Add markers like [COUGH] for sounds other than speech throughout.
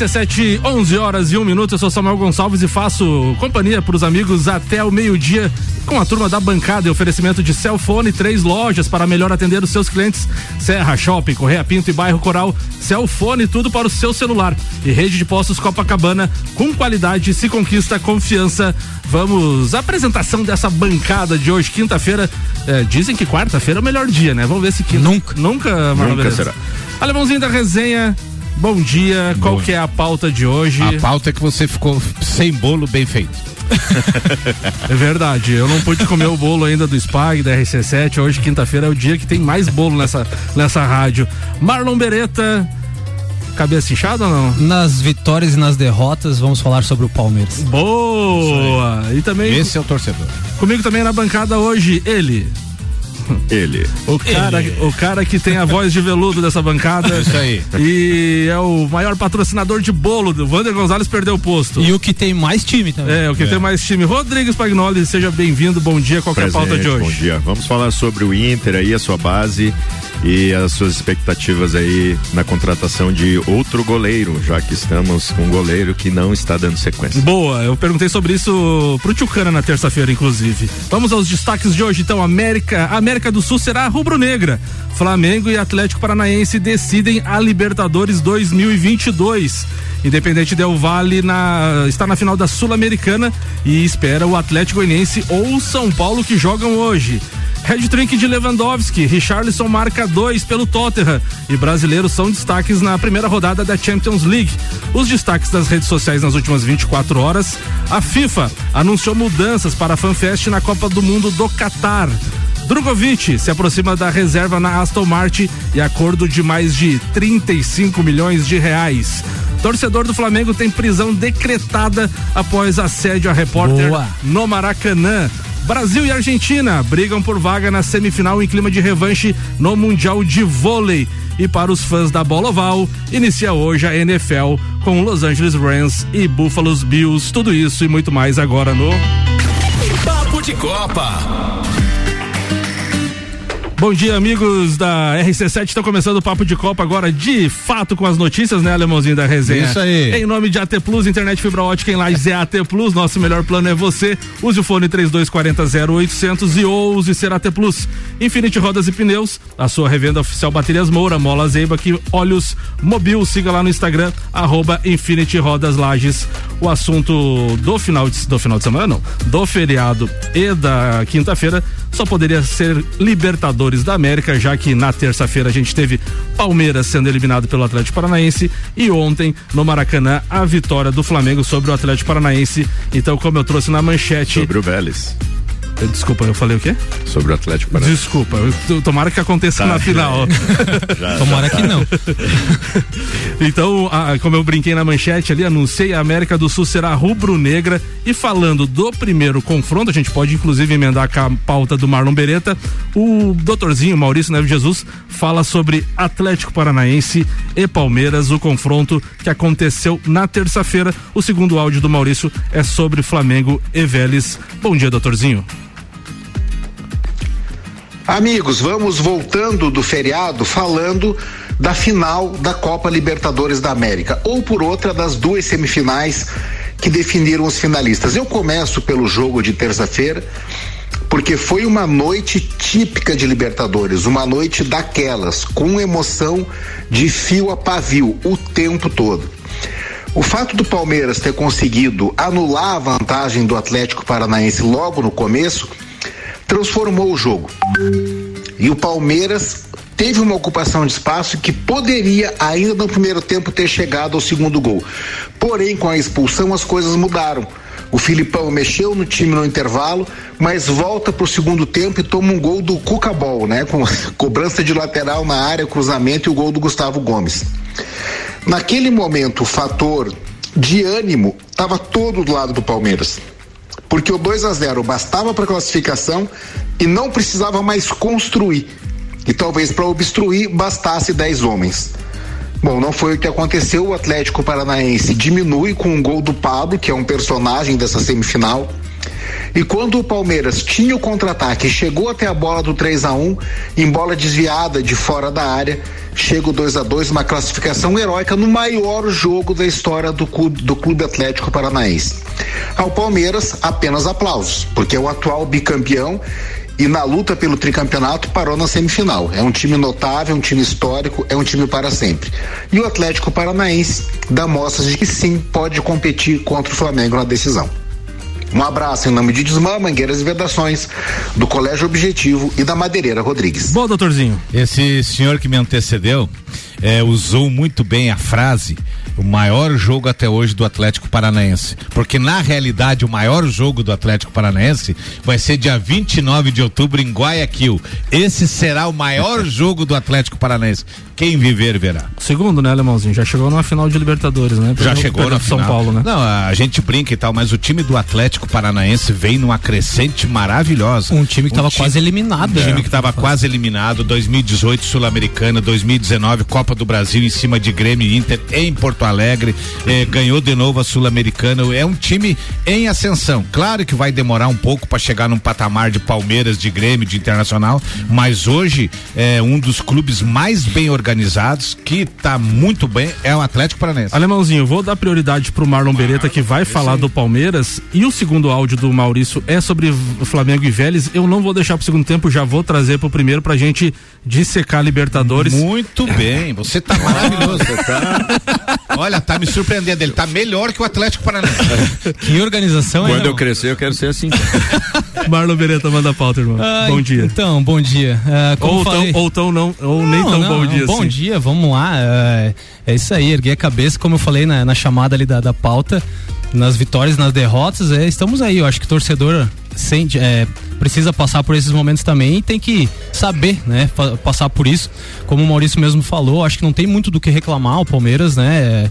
RC7, 11 horas e 1 minuto. Eu sou Samuel Gonçalves e faço companhia para os amigos até o meio-dia com a turma da bancada e oferecimento de Celfone, três lojas para melhor atender os seus clientes: Serra Shopping, Correia Pinto e Bairro Coral. Celfone, tudo para o seu celular. E rede de postos Copacabana, com qualidade se conquista confiança. Vamos à apresentação dessa bancada de hoje, quinta-feira. É, dizem que quarta-feira é o melhor dia, né? Vamos ver se quinta. Nunca. Nunca, Marlon Nunca será. Alemãozinho da resenha. Bom dia, qual que é a pauta de hoje? A pauta é que você ficou sem bolo bem feito. [LAUGHS] é verdade, eu não pude comer o bolo ainda do Spag, da RC7. Hoje, quinta-feira, é o dia que tem mais bolo nessa, nessa rádio. Marlon Beretta, cabeça inchada ou não? Nas vitórias e nas derrotas, vamos falar sobre o Palmeiras. Boa! E também. Esse é o torcedor. Comigo também na bancada hoje, ele, [LAUGHS] ele. O cara, Ele. o cara que tem a voz de veludo dessa bancada. [LAUGHS] Isso aí. E é o maior patrocinador de bolo. O Wander Gonzalez perdeu o posto. E o que tem mais time também. É, o que é. tem mais time. Rodrigues Pagnoli, seja bem-vindo. Bom dia. Qual é a pauta de hoje? Bom dia. Vamos falar sobre o Inter aí, a sua base e as suas expectativas aí na contratação de outro goleiro, já que estamos com um goleiro que não está dando sequência. Boa, eu perguntei sobre isso pro Tchucana na terça-feira, inclusive. Vamos aos destaques de hoje, então. América, América do Sul será rubro-negra. Flamengo e Atlético Paranaense decidem a Libertadores 2022. Independente Del Vale na, está na final da Sul-Americana e espera o Atlético Goianiense ou São Paulo que jogam hoje. Red Trick de Lewandowski, Richarlison marca dois pelo Tottenham e brasileiros são destaques na primeira rodada da Champions League. Os destaques das redes sociais nas últimas 24 horas. A FIFA anunciou mudanças para a FanFest na Copa do Mundo do Catar. Drogovic se aproxima da reserva na Aston Martin e acordo de mais de 35 milhões de reais. Torcedor do Flamengo tem prisão decretada após assédio a repórter Boa. no Maracanã. Brasil e Argentina brigam por vaga na semifinal em clima de revanche no Mundial de Vôlei. E para os fãs da bola oval, inicia hoje a NFL com Los Angeles Rams e Buffalo Bills. Tudo isso e muito mais agora no Papo de Copa. Bom dia, amigos da RC7. Estão começando o Papo de Copa agora, de fato, com as notícias, né, Alemãozinho da resenha? Isso aí. Em nome de AT Plus, internet fibra ótica em Lages é AT Plus. Nosso melhor plano é você. Use o fone 3240 0800 e ouse ser AT Plus. Infinity Rodas e Pneus, a sua revenda oficial Baterias Moura, Mola Zeiba, que Olhos Mobil. Siga lá no Instagram, arroba Infinity Rodas Lages. O assunto do final de, do final de semana, não, do feriado e da quinta-feira só poderia ser Libertadores da América, já que na terça-feira a gente teve Palmeiras sendo eliminado pelo Atlético Paranaense e ontem no Maracanã a vitória do Flamengo sobre o Atlético Paranaense. Então, como eu trouxe na manchete. Sobre o Vélez. Desculpa, eu falei o quê? Sobre o Atlético Paranaense. Desculpa, tomara que aconteça tá, na final. Já, [LAUGHS] tomara já, que não. [LAUGHS] então, a, como eu brinquei na manchete ali, anunciei a América do Sul será rubro-negra e falando do primeiro confronto, a gente pode inclusive emendar com a pauta do Marlon Beretta, o doutorzinho Maurício Neves Jesus fala sobre Atlético Paranaense e Palmeiras, o confronto que aconteceu na terça-feira. O segundo áudio do Maurício é sobre Flamengo e Vélez. Bom dia, doutorzinho. Amigos, vamos voltando do feriado falando da final da Copa Libertadores da América, ou por outra das duas semifinais que definiram os finalistas. Eu começo pelo jogo de terça-feira, porque foi uma noite típica de Libertadores, uma noite daquelas, com emoção de fio a pavio o tempo todo. O fato do Palmeiras ter conseguido anular a vantagem do Atlético Paranaense logo no começo transformou o jogo. E o Palmeiras teve uma ocupação de espaço que poderia ainda no primeiro tempo ter chegado ao segundo gol. Porém, com a expulsão as coisas mudaram. O Filipão mexeu no time no intervalo, mas volta para o segundo tempo e toma um gol do Cucabol, né? Com [LAUGHS] cobrança de lateral na área, cruzamento e o gol do Gustavo Gomes. Naquele momento, o fator de ânimo estava todo do lado do Palmeiras porque o 2 a 0 bastava para classificação e não precisava mais construir. E talvez para obstruir bastasse 10 homens. Bom, não foi o que aconteceu. O Atlético Paranaense diminui com um gol do Pablo, que é um personagem dessa semifinal. E quando o Palmeiras tinha o contra-ataque, chegou até a bola do 3 a 1 em bola desviada de fora da área, chega o 2 a 2 uma classificação heróica no maior jogo da história do clube, do clube Atlético Paranaense. Ao Palmeiras, apenas aplausos, porque é o atual bicampeão e na luta pelo tricampeonato parou na semifinal. É um time notável, um time histórico, é um time para sempre. E o Atlético Paranaense dá mostras de que sim pode competir contra o Flamengo na decisão. Um abraço em nome de Desmã, Mangueiras e Vedações, do Colégio Objetivo e da Madeireira Rodrigues. Bom, doutorzinho. Esse senhor que me antecedeu é, usou muito bem a frase o maior jogo até hoje do Atlético Paranaense. Porque na realidade o maior jogo do Atlético Paranaense vai ser dia 29 de outubro em Guayaquil. Esse será o maior [LAUGHS] jogo do Atlético Paranaense. Quem viver verá. Segundo, né, Alemãozinho? Já chegou numa final de Libertadores, né? Já chegou na São final. Paulo, né? Não, a gente brinca e tal, mas o time do Atlético Paranaense vem numa crescente maravilhosa. Um time que estava quase eliminado. Um time né? que estava quase eliminado, 2018 Sul-Americana, 2019 Copa do Brasil em cima de Grêmio e Inter em Porto Alegre, eh, ganhou de novo a Sul-Americana. É um time em ascensão. Claro que vai demorar um pouco para chegar num patamar de Palmeiras, de Grêmio, de Internacional, mas hoje é um dos clubes mais bem organizados que tá muito bem é o Atlético Paranaense. Alemãozinho, vou dar prioridade pro Marlon Beretta que vai falar do Palmeiras e o segundo áudio do Maurício é sobre Flamengo e Vélez. Eu não vou deixar pro segundo tempo, já vou trazer pro primeiro pra gente dissecar Libertadores. Muito bem, você tá maravilhoso. Olha, tá me surpreendendo. Ele tá melhor que o Atlético Paranaense. [LAUGHS] Que organização Quando é, eu crescer, eu quero ser assim. [LAUGHS] Marlon Beretta manda a pauta, irmão. Ah, bom dia. Então, bom dia. Como Ou falei- tão, ou tão não, ou nem Não, tão não, bom dia Bom assim. dia, vamos lá. É, é isso aí, erguer a cabeça, como eu falei na, na chamada ali da, da pauta, nas vitórias, nas derrotas, é, estamos aí. Eu acho que torcedor sente, é, precisa passar por esses momentos também e tem que saber, né, passar por isso. Como o Maurício mesmo falou, acho que não tem muito do que reclamar o Palmeiras, né?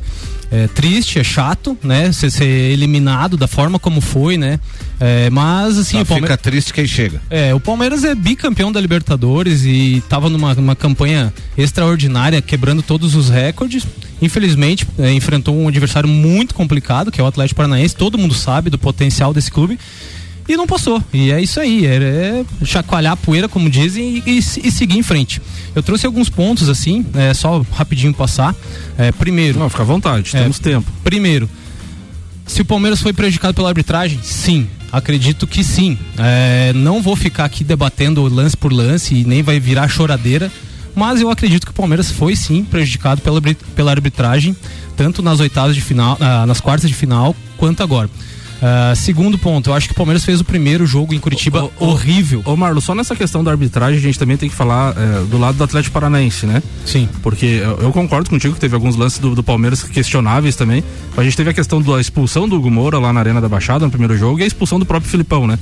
É, é triste, é chato, né? Ser, ser eliminado da forma como foi, né? É, mas assim, Só o Palmeiras. fica triste quem chega. É, o Palmeiras é bicampeão da Libertadores e estava numa, numa campanha extraordinária, quebrando todos os recordes. Infelizmente, é, enfrentou um adversário muito complicado, que é o Atlético Paranaense. Todo mundo sabe do potencial desse clube. E não passou. E é isso aí. É, é chacoalhar a poeira, como dizem, e, e e seguir em frente. Eu trouxe alguns pontos, assim, é, só rapidinho passar. É, primeiro. Não, fica à vontade, É. temos tempo. Primeiro, se o Palmeiras foi prejudicado pela arbitragem, sim. Acredito que sim. É, não vou ficar aqui debatendo lance por lance e nem vai virar choradeira. Mas eu acredito que o Palmeiras foi sim prejudicado pela, pela arbitragem, tanto nas oitavas de final, ah, nas quartas de final, quanto agora. Ah, segundo ponto, eu acho que o Palmeiras fez o primeiro jogo em Curitiba Ô, ô, horrível. Ô Marlon, só nessa questão da arbitragem a gente também tem que falar é, do lado do Atlético Paranaense, né? Sim. Porque eu, eu concordo contigo que teve alguns lances do, do Palmeiras questionáveis também. A gente teve a questão da expulsão do Hugo Moura lá na Arena da Baixada no primeiro jogo e a expulsão do próprio Filipão, né?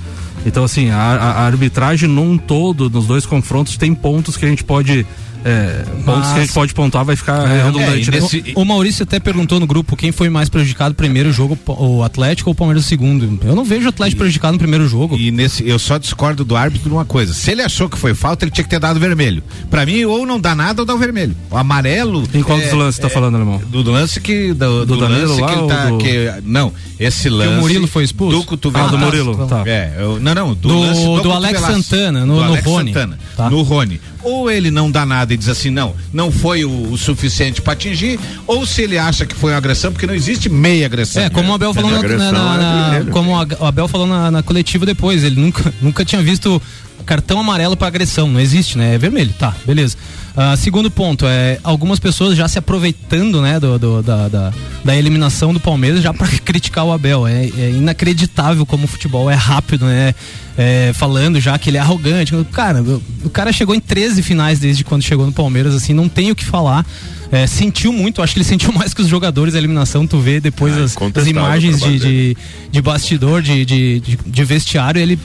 Então, assim, a, a- a arbitragem num todo, nos dois confrontos, tem pontos que a gente pode. É, pontos que a gente pode pontuar, vai ficar É, redundante, é, e né? nesse- O Maurício até perguntou no grupo quem foi mais prejudicado primeiro jogo, o Atlético ou o Palmeiras no segundo. Eu não vejo o Atlético prejudicado no primeiro jogo. E nesse, eu só discordo do árbitro de uma coisa. Se ele achou que foi falta, ele tinha que ter dado vermelho. Pra mim, ou não dá nada ou dá o vermelho. O amarelo. Em qual é, dos lances você tá falando, alemão? Do, do lance que. Do, Do do lance lá que ele ou tá. do- que- não, esse lance. Murilo foi expulso? Do cotovelo. Ah, do Ah, Murilo, tá. É, eu- não, não, do, Do- lance do Alex. Santana, no- do no Alex Rony. Santana, Tá. no Rony. Ou ele não dá nada e diz assim, não, não foi o, o suficiente pra atingir, ou se ele acha que foi uma agressão, porque não existe meia agressão. É, como o Abel falou na, na- é na- como o Abel falou na, na coletiva depois, ele nunca, nunca tinha visto cartão amarelo para agressão, não existe, né? É vermelho, tá, beleza. Ah, segundo ponto, é algumas pessoas já se aproveitando, né, do, do- da, da, da eliminação do Palmeiras já para [LAUGHS] criticar o Abel. É, é inacreditável como o futebol é rápido, né? É, falando já que ele é arrogante. Cara, o- cara chegou em 13 finais desde quando chegou no Palmeiras, assim, não tem o que falar. É, sentiu muito, acho que ele sentiu [LAUGHS] mais que os jogadores a eliminação. Tu vê depois Ah, as, as incontestável imagens de, de, de bastidor, de, de, de vestiário, ele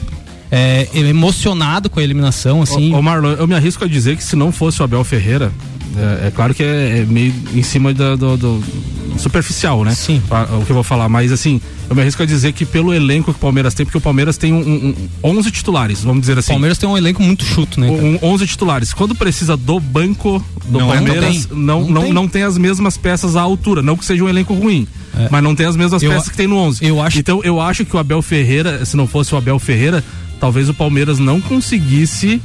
é, é emocionado com a eliminação, assim. Ô, ô Marlon, eu me arrisco a dizer que se não fosse o Abel Ferreira, é, é claro que é, é meio em cima da- do, do- superficial, né? Sim. O que eu vou falar, mas assim, eu me arrisco a dizer que pelo elenco que o Palmeiras tem, porque o Palmeiras tem um, um, um 11 titulares, vamos dizer o assim. Palmeiras tem um elenco muito chuto, né? Um, 11 titulares. Quando precisa do banco do Não, Palmeiras, não tem. não, Não tem. não tem as mesmas peças à altura. Não que seja um elenco ruim, mas não tem as mesmas Eu peças que tem no 11. eu acho- Então eu acho que o Abel Ferreira, se não fosse o Abel Ferreira, talvez o Palmeiras não conseguisse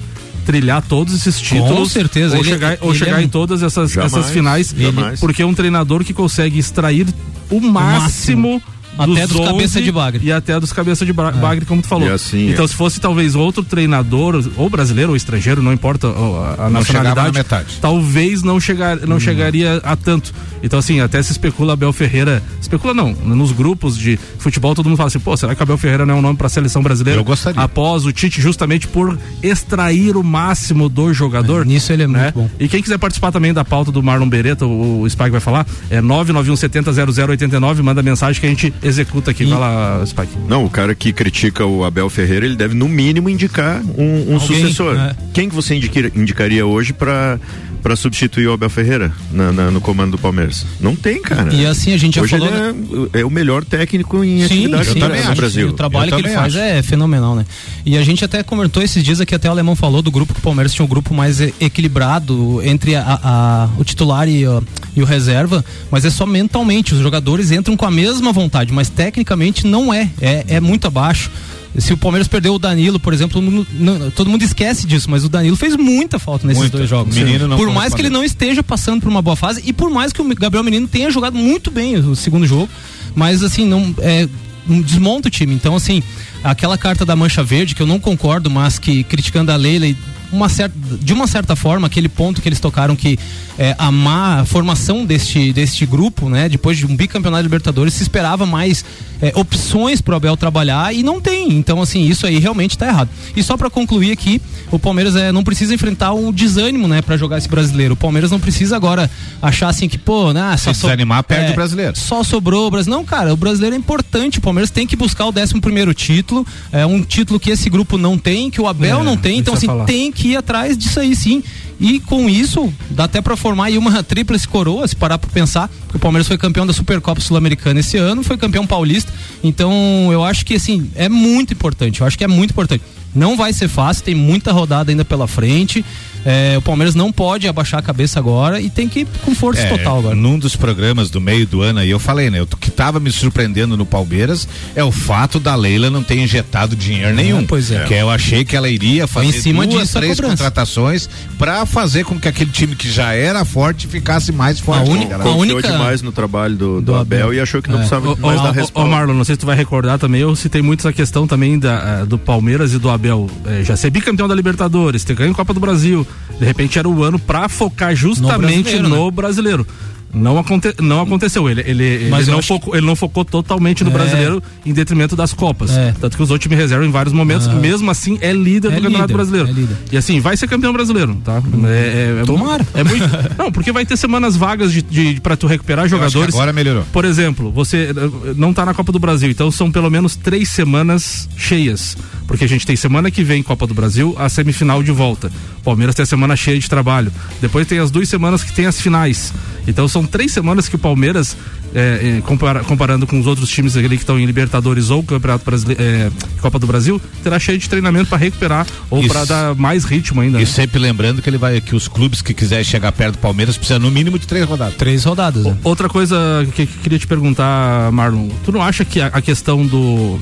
trilhar todos esses títulos. Com certeza. Ou ele- chegar, ou ele chegar é- em todas essas, Jamais, essas finais. jamais. Porque é um treinador que consegue extrair o máximo. Até dos cabeça 11 de bagre. E até dos cabeça de bra- bagre, como tu falou. E assim, então, é. se fosse talvez outro treinador, ou brasileiro ou estrangeiro, não importa a, a nacionalidade, na metade. talvez não, chegar, não Uhum. chegaria a tanto. Então, assim, até se especula Abel Ferreira. Especula não, nos grupos de futebol todo mundo fala assim, pô, será que Abel Ferreira não é um nome pra seleção brasileira? Eu gostaria. Após o Tite, justamente por extrair o máximo do jogador. É, nisso ele é né? muito bom. E quem quiser participar também da pauta do Marlon Beretta, o, o Spike vai falar, é 991700089, manda mensagem que a gente executa aqui. Vai lá, Spike. Não, o cara que critica o Abel Ferreira, ele deve no mínimo indicar um, um Alguém, sucessor. né? Quem que você indiquir- indicaria hoje pra para substituir o Abel Ferreira na- na- no comando do Palmeiras? Não tem, cara. E assim, a gente já hoje falou, ele é, é o melhor técnico em Sim, atividade sim, no- acho. Brasil. O trabalho que ele também faz acho. é fenomenal, né? E a gente até comentou esses dias aqui, até o Alemão falou do grupo que o Palmeiras tinha um grupo mais equilibrado entre a- a- o titular e, o- e o reserva, mas é só mentalmente. Os jogadores entram com a mesma vontade, mas tecnicamente não é. É, é muito abaixo. Se o Palmeiras perdeu o Danilo, por exemplo, todo mundo, não- todo mundo esquece disso, mas o Danilo fez muita falta nesses Muita. dois jogos. Por mais que ele não esteja passando por uma boa fase e por mais que o Gabriel Menino tenha jogado muito bem o segundo jogo, mas assim, não é desmonta o time. Então, assim, aquela carta da Mancha Verde, que eu não concordo, mas que criticando a Leila e uma certa, de uma certa forma, aquele ponto que eles tocaram que é, a má formação deste, deste grupo, né? Depois de um bicampeonato de Libertadores, se esperava mais é, opções pro Abel trabalhar e não tem. Então, assim, isso aí realmente tá errado. E só para concluir aqui, o Palmeiras é, não precisa enfrentar um desânimo, né, para jogar esse brasileiro. O Palmeiras não precisa agora achar assim que, pô, né, só Se desanimar, perde o brasileiro. Só sobrou o brasileiro. Não, cara, o brasileiro é importante. O Palmeiras tem que buscar o 11 primeiro título. É um título que esse grupo não tem, que o Abel É, não tem. Então, assim, falar. tem que ir atrás disso aí sim. E com isso, dá até pra formar aí uma [LAUGHS] tríplice coroa, se parar pra pensar, porque o Palmeiras foi campeão da Supercopa Sul-Americana esse ano, foi campeão paulista. Então, eu acho que assim, é muito importante. Eu acho que é muito importante. Não vai ser fácil, tem muita rodada ainda pela frente. É, o Palmeiras não pode abaixar a cabeça agora e tem que ir com força É, total agora. Num dos programas do meio do ano aí eu falei, né? O que tava me surpreendendo no Palmeiras é o fato da Leila não ter injetado dinheiro nenhum. pois é. Que eu achei que ela iria fazer em cima duas, disso a três contratações pra fazer com que aquele time que já era forte ficasse mais forte. única- cara. a única- demais no trabalho do, do do Abel, Abel. e achou que não É. precisava Ô, mais ô, dar resposta. ô, Marlon, não sei se tu vai recordar também, eu citei muito essa questão também da, ah, do Palmeiras e do Abel eh, já ser bicampeão da Libertadores, ter ganho a Copa do Brasil. De repente era o ano pra focar justamente brasileiro, no né? brasileiro. Não, aconte, não aconteceu. Ele, ele, Mas ele, não focou, ele não focou totalmente no É. brasileiro em detrimento das Copas. É. Tanto que usou time reserva em vários momentos. Ah. Mesmo assim, é líder É do Campeonato líder, Brasileiro. é. E assim, vai ser campeão brasileiro, tá? É, é, é, Tomara. É muito, [LAUGHS] não, porque vai ter semanas vagas de, de, pra tu recuperar que jogadores. agora melhorou. Por exemplo, você eh, não tá na Copa do Brasil, então são pelo menos três semanas cheias. Porque a gente tem semana que vem Copa do Brasil, a semifinal de volta. Palmeiras tem a semana cheia de trabalho. Depois tem as duas semanas que tem as finais. Então são três semanas que o Palmeiras, eh, compara- comparando com os outros times ali que estão em Libertadores ou Campeonato Brasileiro, eh, Copa do Brasil, terá cheio de treinamento para recuperar ou para dar mais ritmo ainda. E né? sempre lembrando que ele vai que os clubes que quiserem chegar perto do Palmeiras precisam no mínimo de três rodadas. Três rodadas, né? Outra coisa que que queria te perguntar, Marlon, tu não acha que a, a questão do.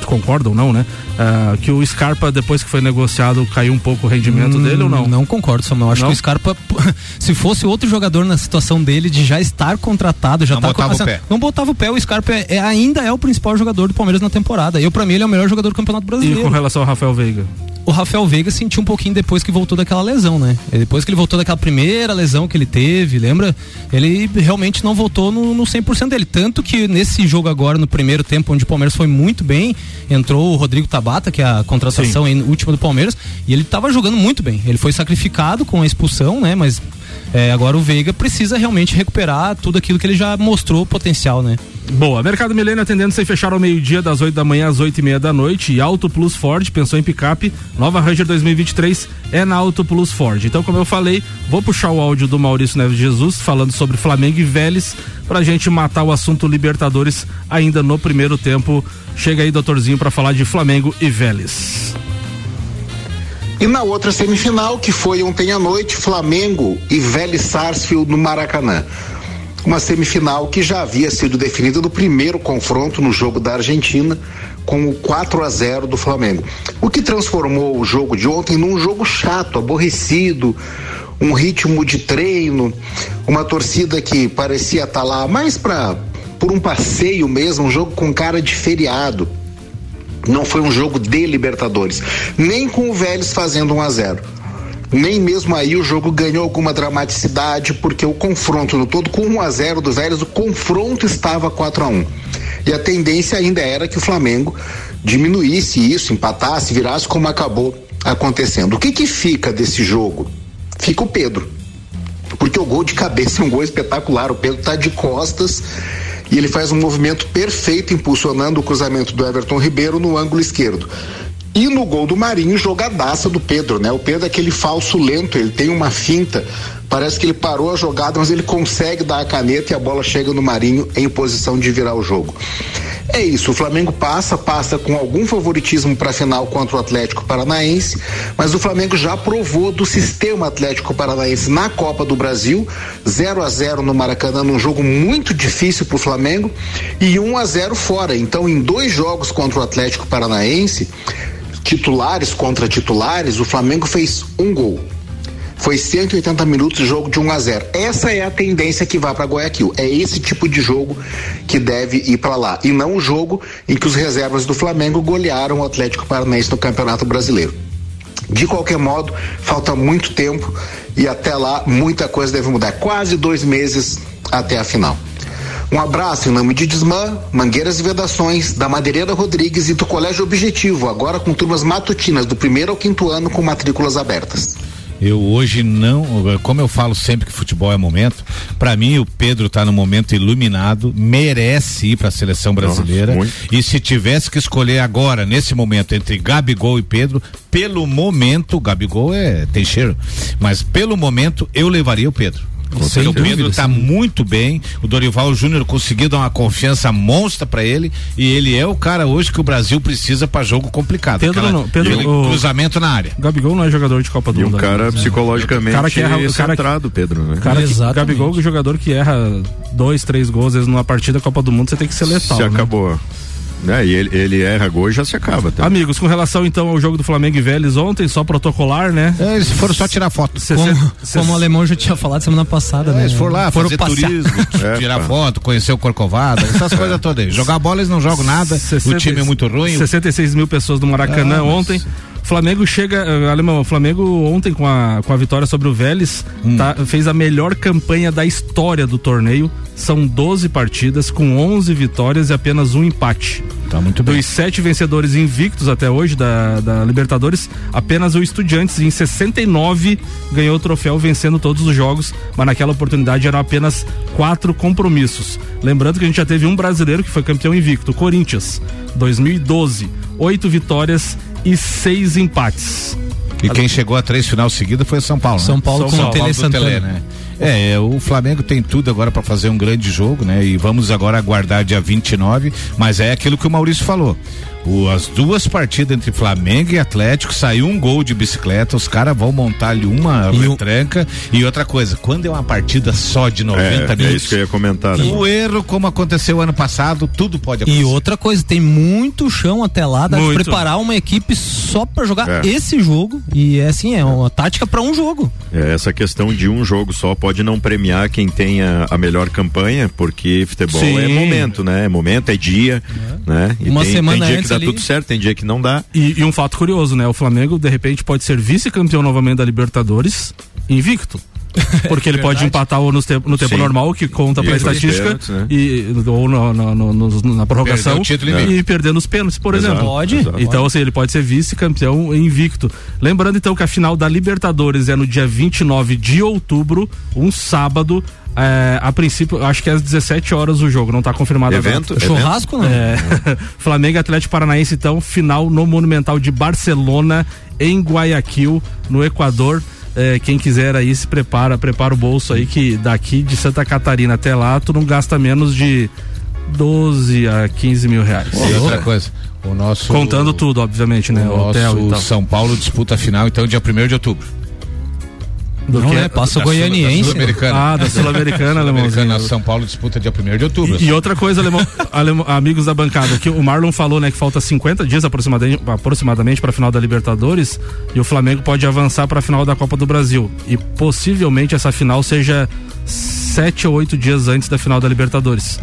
Tu concorda ou não, né? Ah, que o Scarpa, depois que foi negociado, caiu um pouco o rendimento dele ou não? Hum, Não concordo, Samuel. Acho Não? que o Scarpa, [LAUGHS] se fosse outro jogador na situação dele de já estar contratado, já Não tá botava o pé. Não botava o pé. O Scarpa é, é- ainda é o principal jogador do Palmeiras na temporada. Eu, pra mim, ele é o melhor jogador do Campeonato E Brasileiro. com relação ao Rafael Veiga? O Rafael Veiga sentiu um pouquinho depois que voltou daquela lesão, né? E Depois que ele voltou daquela primeira lesão que ele teve, lembra? Ele realmente não voltou no, no 100% dele. Tanto que nesse jogo agora, no primeiro tempo, onde o Palmeiras foi muito bem, entrou o Rodrigo Tabata, que é a contratação aí última do Palmeiras, e ele tava jogando muito bem. Ele foi sacrificado com a expulsão, né? Mas é, agora o Veiga precisa realmente recuperar tudo aquilo que ele já mostrou potencial, né? Boa, Mercado Milênio atendendo sem fechar ao meio-dia, das 8 da manhã às 8 e meia da noite. E Auto Plus Ford, pensou em picape, nova Ranger 2023 é na Auto Plus Ford. Então, como eu falei, vou puxar o áudio do Maurício Neves Jesus falando sobre Flamengo e Vélez pra gente matar o assunto Libertadores ainda no primeiro tempo. Chega aí, doutorzinho, pra falar de Flamengo e Vélez. E na outra semifinal, que foi ontem à noite, Flamengo e Vélez Sarsfield no Maracanã. Uma semifinal que já havia sido definida no primeiro confronto no jogo da Argentina, com o 4 a 0 do Flamengo. O que transformou o jogo de ontem num jogo chato, aborrecido, um ritmo de treino, uma torcida que parecia estar tá lá mais para por um passeio mesmo, um jogo com cara de feriado. Não foi um jogo de Libertadores, nem com o Vélez fazendo 1 a 0. Nem mesmo aí o jogo ganhou alguma dramaticidade, porque o confronto no todo, com 1 a 0 do Vélez, o confronto estava 4 a 1 E a tendência ainda era que o Flamengo diminuísse isso, empatasse, virasse como acabou acontecendo. O que que fica desse jogo? Fica o Pedro. Porque o gol de cabeça é um gol espetacular. O Pedro está de costas e ele faz um movimento perfeito impulsionando o cruzamento do Everton Ribeiro no ângulo esquerdo. E no gol do Marinho, jogadaça do Pedro, né? O Pedro é aquele falso lento, ele tem uma finta. Parece que ele parou a jogada, mas ele consegue dar a caneta e a bola chega no Marinho em posição de virar o jogo. É isso, o Flamengo passa, passa com algum favoritismo para a final contra o Atlético Paranaense, mas o Flamengo já provou do sistema Atlético Paranaense na Copa do Brasil, 0 a 0 no Maracanã, num jogo muito difícil para o Flamengo e 1 a 0 fora. Então, em dois jogos contra o Atlético Paranaense, titulares contra titulares, o Flamengo fez um gol. Foi 180 minutos jogo de 1 a 0. Essa é a tendência que vai para Guayaquil. É esse tipo de jogo que deve ir para lá e não o jogo em que os reservas do Flamengo golearam o Atlético Paranaense no Campeonato Brasileiro. De qualquer modo, falta muito tempo e até lá muita coisa deve mudar. Quase dois meses até a final. Um abraço em nome de Desmã, Mangueiras e Vedações, da Madeireira Rodrigues e do Colégio Objetivo, agora com turmas matutinas do primeiro ao quinto ano com matrículas abertas. Eu hoje não, como eu falo sempre que futebol é momento, para mim o Pedro tá no momento iluminado, merece ir para a seleção brasileira. Nossa, e se tivesse que escolher agora, nesse momento, entre Gabigol e Pedro, pelo momento, Gabigol é tem cheiro, mas pelo momento eu levaria o Pedro. O Pedro está muito bem. O Dorival Júnior conseguiu dar uma confiança monstra para ele e ele é o cara hoje que o Brasil precisa para jogo complicado. Pedro, Aquela, não, Pedro o, cruzamento na área. Gabigol não é jogador de Copa do Mundo. E um cara né? psicologicamente cara que erra, centrado, Pedro, né? Cara que, Gabigol é jogador que erra dois, três gols vezes numa partida Copa do Mundo, você tem que ser letal. Se né? acabou. É, e ele, ele erra gol e já se acaba. Tá? Amigos, com relação então ao jogo do Flamengo e Vélez ontem, só protocolar, né? É, eles foram só tirar foto. Como, como o alemão já tinha falado semana passada, é, né? Eles foram lá foram fazer passear. turismo, [LAUGHS] é, tirar foto, conhecer o Corcovado, essas coisas todas aí. Jogar bola eles não jogam nada, 60, o time é muito ruim. 66 mil pessoas do Maracanã ah, ontem. Flamengo chega, uh, alemão, o Flamengo ontem com a, com a vitória sobre o Vélez hum. tá, fez a melhor campanha da história do torneio. São 12 partidas com 11 vitórias e apenas um empate. Tá muito bem. Dos sete vencedores invictos até hoje da, da Libertadores, apenas o Estudiantes em 69 ganhou o troféu vencendo todos os jogos, mas naquela oportunidade eram apenas quatro compromissos. Lembrando que a gente já teve um brasileiro que foi campeão invicto, Corinthians, 2012, oito vitórias e seis empates. E quem chegou a três final seguida foi São Paulo. São Paulo né? com São Paulo Santana. Tele, né? É, é, o Flamengo tem tudo agora para fazer um grande jogo, né? E vamos agora aguardar dia 29, mas é aquilo que o Maurício falou. O, as duas partidas entre Flamengo e Atlético saiu um gol de bicicleta, os caras vão montar ali uma e retranca e outra coisa, quando é uma partida só de 90 é, minutos. É isso que eu ia comentar. Né? O erro, como aconteceu ano passado, tudo pode acontecer. E outra coisa, tem muito chão até lá, dá de preparar uma equipe só para jogar é. esse jogo e é assim, é uma tática para um jogo. É, essa questão de um jogo só pode não premiar quem tenha a melhor campanha, porque futebol é Sim. é momento, né? É momento, é dia, é. né? E uma tem, semana tem antes dá ali... tudo certo, tem dia que não dá. E, e um fato curioso, né? O Flamengo, de repente, pode ser vice-campeão novamente da Libertadores, invicto. [LAUGHS] Porque ele pode empatar ou no tempo, no tempo normal, que conta para a estatística, pênaltis, né? e, ou no, no, no, na prorrogação, e perdendo os pênaltis, por exato, exemplo. Pode. Exato. Então, assim, ele pode ser vice-campeão invicto. Lembrando, então, que a final da Libertadores é no dia 29 de outubro, um sábado, é, a princípio, acho que é às 17 horas o jogo, não está confirmado evento, evento. Churrasco, né? É, [LAUGHS] Flamengo Atlético Paranaense, então, final no Monumental de Barcelona, em Guayaquil, no Equador. É, quem quiser aí se prepara, prepara o bolso aí que daqui de Santa Catarina até lá tu não gasta menos de 12 a 15 mil reais. E outra coisa, o nosso. Contando tudo, obviamente, né? O Hotel nosso São Paulo disputa a final, então, dia 1 de outubro. Do Não que? é, passa o Da Sul- da goianiense. Sul-Americana. Ah, da Sul-Americana, [LAUGHS] Sul-Americana. São Paulo disputa dia 1 de outubro. E, e outra coisa, alemão, alemão- amigos da bancada, que o Marlon falou, né, que falta 50 dias aproximadamente, aproximadamente para a final da Libertadores e o Flamengo pode avançar para a final da Copa do Brasil. E possivelmente essa final seja sete ou oito dias antes da final da Libertadores.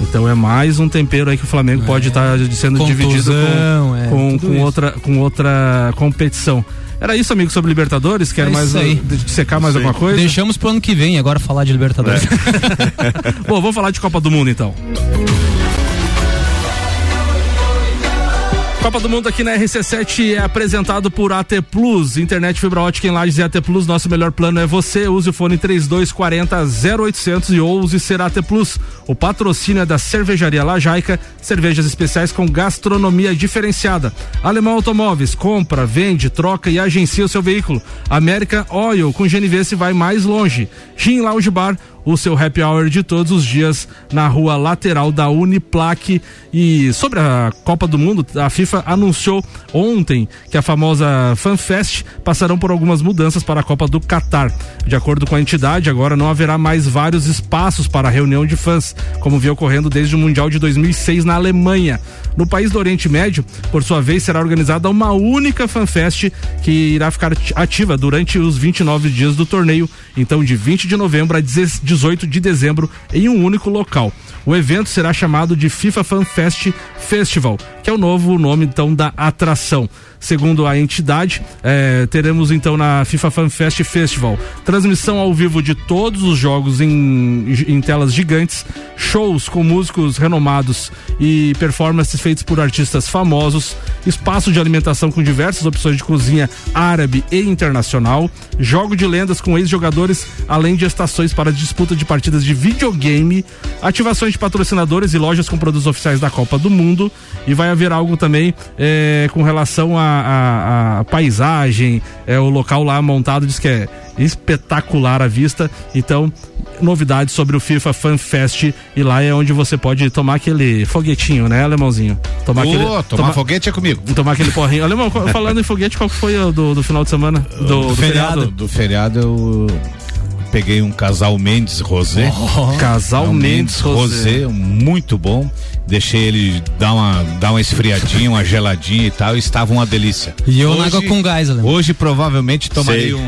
Então é mais um tempero aí que o Flamengo pode estar sendo dividido Contusão, com, é, com, com outra, com outra competição. Era isso, amigo, sobre Libertadores? Quer É mais aí. uh, de- secar mais alguma coisa? Deixamos pro ano que vem agora falar de Libertadores. [LAUGHS] Bom, vamos falar de Copa do Mundo então. Copa do Mundo aqui na RC7 é apresentado por AT Plus, internet fibra ótica em Lages e AT Plus. Nosso melhor plano é você. Use o fone 3240 0800 e ouse ser AT Plus. O patrocínio é da Cervejaria Lajaica, cervejas especiais com gastronomia diferenciada. Alemão Automóveis, compra, vende, troca e agencia o seu veículo. América Oil, com GNV se vai mais longe. Gin Lounge Bar, o seu happy hour de todos os dias na rua lateral da Uniplaque. E sobre a Copa do Mundo, a FIFA anunciou ontem que a famosa FanFest passarão por algumas mudanças para a Copa do Catar. De acordo com a entidade, agora não haverá mais vários espaços para reunião de fãs, como vinha ocorrendo desde o Mundial de 2006 na Alemanha. No país do Oriente Médio, por sua vez, será organizada uma única FanFest que irá ficar ati- ativa durante os 29 dias do torneio, então de 20 de novembro a 18 de dezembro, em um único local. O evento será chamado de FIFA Fan Fest Festival, que é o novo nome então da atração. Segundo a entidade, eh, teremos então na FIFA Fan Fest Festival transmissão ao vivo de todos os jogos em, em telas gigantes, shows com músicos renomados e performances feitos por artistas famosos, espaço de alimentação com diversas opções de cozinha árabe e internacional, jogo de lendas com ex-jogadores, além de estações para disputa de partidas de videogame, ativações de patrocinadores e lojas com produtos oficiais da Copa do Mundo. E vai haver algo também eh, com relação à- à paisagem, é o local lá montado diz que é espetacular a vista. Então, novidades sobre o FIFA Fan Fest e lá é onde você pode tomar aquele foguetinho, né, alemãozinho? Tomar aquele tomar tomar- foguete é comigo. [LAUGHS] Tomar aquele porrinho. Alemão, falando em foguete, qual foi o do, do final de semana? Do, do feriado? Do feriado eu peguei um casal Mendes Rosé. Casal É um Mendes Rosé. Rosé, muito bom. Deixei ele dar uma, dar uma esfriadinha, uma geladinha e tal, e estava uma delícia. E eu na água com gás, alemão. Hoje provavelmente tomarei Sei. um.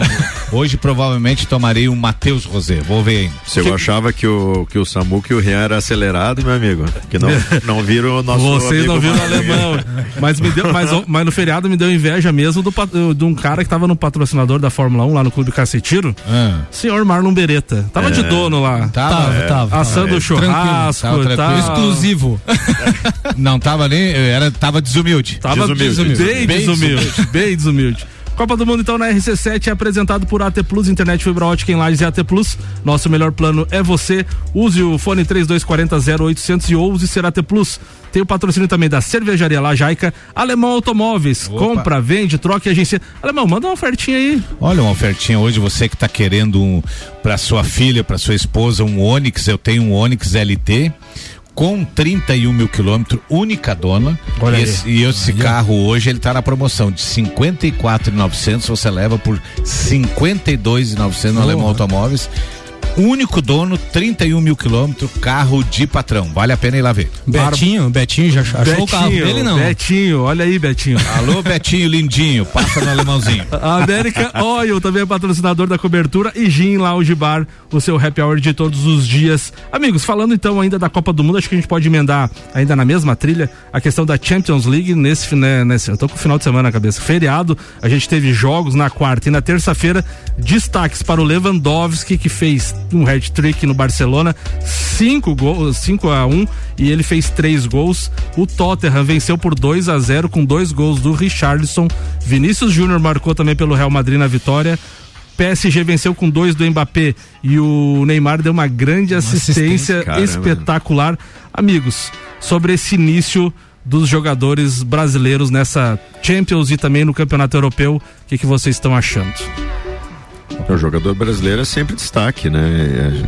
Hoje provavelmente tomarei um Matheus Rosé. Vou ver ainda. Se eu achava que o, que o Samuca e o Rian era acelerado, meu amigo, que não, não viram o nosso Vocês não viram o alemão. Mas, me deu, mas, mas no feriado me deu inveja mesmo do, de um cara que tava no patrocinador da Fórmula 1 lá no Clube Cacetiro. Ah, Senhor Marlon Beretta. Tava de dono lá. tava, Tava, é, tava. Assando tava. churrasco, Tava tranquilo. Exclusivo. Não tava nem. Era, tava desumilde. Tava Desumilde. bem, Bem desumilde, bem desumilde. Copa do Mundo então na RC7 é apresentado por AT Plus, internet fibra ótica em Lages e AT Plus. Nosso melhor plano é você. Use o fone 3240 0800 e ouse ser AT Plus. Tem o patrocínio também da Cervejaria Lajaica, Alemão Automóveis. Opa. Compra, vende, troca e agência. Alemão, manda uma ofertinha aí. Olha uma ofertinha hoje, você que está querendo um, para sua filha, para sua esposa, um Onix, eu tenho um Onix LT com 31 mil quilômetros, única dona. Olha e esse, e esse carro hoje ele tá na promoção de 54,900, você leva por 52,900 no Alemão Automóveis. Único dono, 31 mil quilômetros, carro de patrão. Vale a pena ir lá ver. Betinho, Betinho já achou o carro dele, não? Betinho, olha aí, Betinho. Alô, [LAUGHS] Betinho lindinho, passa no alemãozinho. A América Oil também é patrocinador da cobertura e Gin Lounge Bar, o seu happy hour de todos os dias. Amigos, falando então ainda da Copa do Mundo, acho que a gente pode emendar ainda na mesma trilha a questão da Champions League nesse, né, nesse eu tô com o final de semana na cabeça. Feriado, a gente teve jogos na quarta e na terça-feira, destaques para o Lewandowski que fez um hat-trick no Barcelona, 5 gols, 5 a 1 e ele fez três gols. O Tottenham venceu por 2 a 0 com dois gols do Richarlison. Vinícius Júnior marcou também pelo Real Madrid na vitória. PSG venceu com dois do Mbappé e o Neymar deu uma grande assistência, assistência, caramba. espetacular. Amigos, sobre esse início dos jogadores brasileiros nessa Champions e também no Campeonato Europeu, o que, que vocês estão achando? O jogador brasileiro é sempre destaque, né?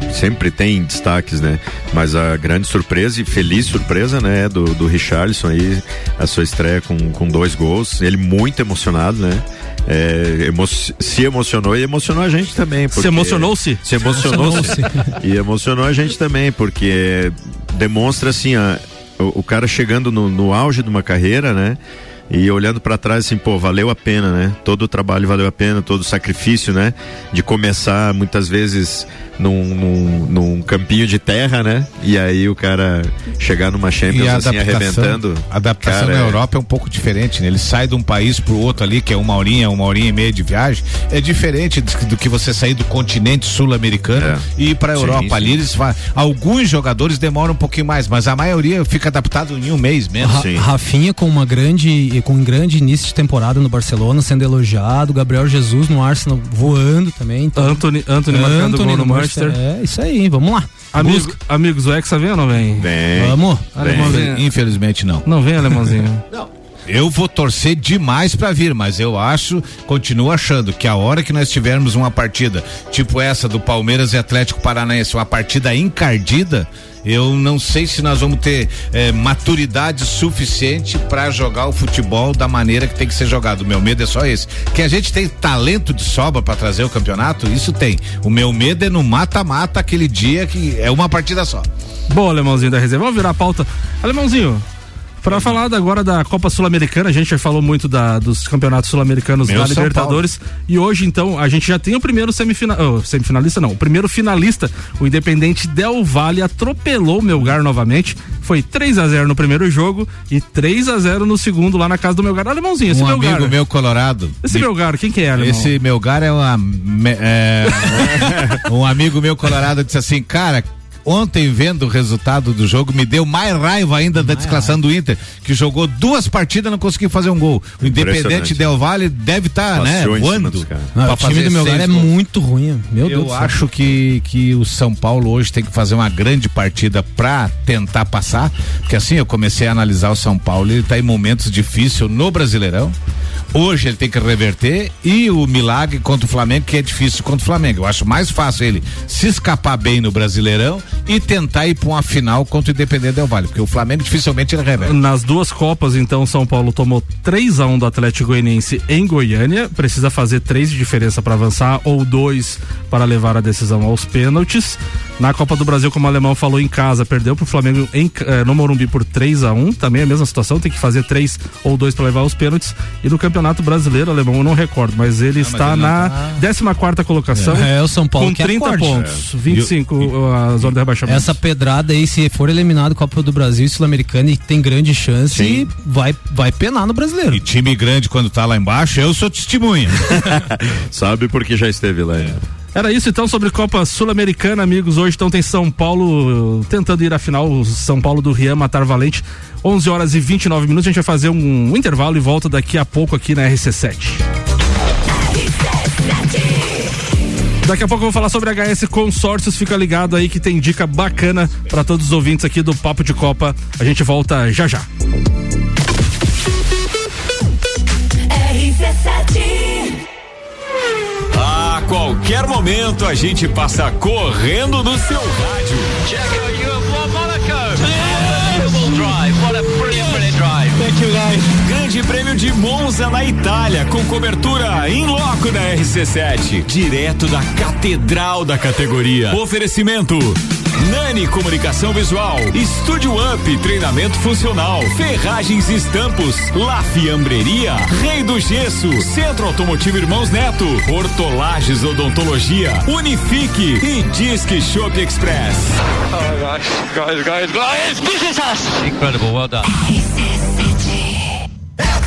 É, Sempre tem destaques, né? Mas a grande surpresa e feliz surpresa, né? Do, do Richarlison aí, a sua estreia com, com dois gols. Ele muito emocionado, né? é, emo se emocionou e emocionou a gente também. Se emocionou-se? Se emocionou-se. e emocionou a gente também, porque demonstra assim, a, o, o cara chegando no, no auge de uma carreira, né? E olhando para trás assim, pô, valeu a pena, né? Todo o trabalho valeu a pena, todo o sacrifício, né? De começar muitas vezes num, num, num campinho de terra, né? E aí o cara chegar numa Champions assim arrebentando. A adaptação cara, na é... Europa é um pouco diferente, né? Ele sai de um país pro outro ali, que é uma horinha, uma horinha e meia de viagem, é diferente do, que você sair do continente sul-americano é. e ir pra Europa. Sim, ali eles alguns jogadores demoram um pouquinho mais, mas a maioria fica adaptado em um mês mesmo. Ra Rafinha com uma grande com um grande início de temporada no Barcelona, sendo elogiado, Gabriel Jesus no Arsenal voando também. Então, Anthony, Anthony, Anthony marcando gol no Manchester. É, isso aí, vamos lá. Amigo, amigos, o Hexa vem ou não vem? Vem. Vamos. Vem. Infelizmente não. Não vem, alemãozinho? [LAUGHS] não. Eu vou torcer demais para vir, mas eu acho, continuo achando que a hora que nós tivermos uma partida tipo essa do Palmeiras e Atlético Paranaense, uma partida encardida, eu não sei se nós vamos ter é, maturidade suficiente para jogar o futebol da maneira que tem que ser jogado. O meu medo é só esse. Que a gente tem talento de sobra para trazer o campeonato, isso tem. O meu medo é no mata-mata aquele dia que é uma partida só. Boa, Alemãozinho da reserva. Vamos virar a pauta. Alemãozinho, para falar agora da Copa Sul-Americana, a gente já falou muito da, dos campeonatos sul-americanos da Libertadores. E hoje, então, a gente já tem o primeiro semifinal, oh, semifinalista, não, o primeiro finalista. O Independente Del Valle atropelou o Melgar novamente. Foi 3 a 0 no primeiro jogo e 3 a 0 no segundo lá na casa do Melgar. Alemãozinho, esse um Melgar. amigo meu colorado. Esse me... Melgar, quem que é, alemão? Esse Melgar é, uma, é [LAUGHS] um amigo meu colorado disse assim, cara, ontem vendo o resultado do jogo me deu mais raiva ainda da desclassão do Inter, que jogou duas partidas e não conseguiu fazer um gol. O Independente Del Valle deve estar, tá, né, voando. o time do meu lugar é muito ruim, meu Eu Deus acho que, que o São Paulo hoje tem que fazer uma grande partida pra tentar passar, porque assim, eu comecei a analisar o São Paulo, ele tá em momentos difíceis no Brasileirão. Hoje ele tem que reverter e o milagre contra o Flamengo, que é difícil contra o Flamengo. Eu acho mais fácil ele se escapar bem no Brasileirão e tentar ir para uma final contra o Independente Del Vale, porque o Flamengo dificilmente ele reverte. Nas duas Copas, então, São Paulo tomou 3 a 1 do Atlético Goianiense em Goiânia, precisa fazer três de diferença para avançar ou dois para levar a decisão aos pênaltis. Na Copa do Brasil, como o alemão falou em casa, perdeu pro Flamengo em, eh, no Morumbi por 3 a 1 também é a mesma situação, tem que fazer três ou dois para levar os pênaltis. E no Campeonato Brasileiro, alemão, eu não recordo, mas ele não, está mas ele na tá... 14 quarta colocação. É, é, o São Paulo com 30 é pontos, é. 25 a zona de rebaixamento. Essa pedrada aí, se for eliminado Copa do Brasil e Sul-Americana, e tem grande chance, Sim. vai, vai penar no brasileiro. E time grande quando tá lá embaixo, eu sou testemunha. [LAUGHS] Sabe porque já esteve lá. É. Era isso então sobre Copa Sul-Americana, amigos. Hoje então tem São Paulo tentando ir à final, São Paulo do Rian Matar Valente. 11 horas e 29 minutos. A gente vai fazer um, um intervalo e volta daqui a pouco aqui na RC7. Daqui a pouco eu vou falar sobre HS Consórcios. Fica ligado aí que tem dica bacana para todos os ouvintes aqui do Papo de Copa. A gente volta já já. qualquer momento a gente passa correndo no seu rádio. Check out you Monaco. drive. What a brilliant, brilliant drive. Thank you guys. Grande Prêmio de Monza na Itália, com cobertura em loco da RC7, direto da Catedral da categoria. Oferecimento Nani Comunicação Visual, Estúdio Up, treinamento funcional, Ferragens e Estampos, La Fiambreria, Rei do Gesso, Centro Automotivo Irmãos Neto, Hortolagens Odontologia, Unifique e Disque Shop Express. Oh gosh, guys, guys, guys, this is us. Incredible, well done.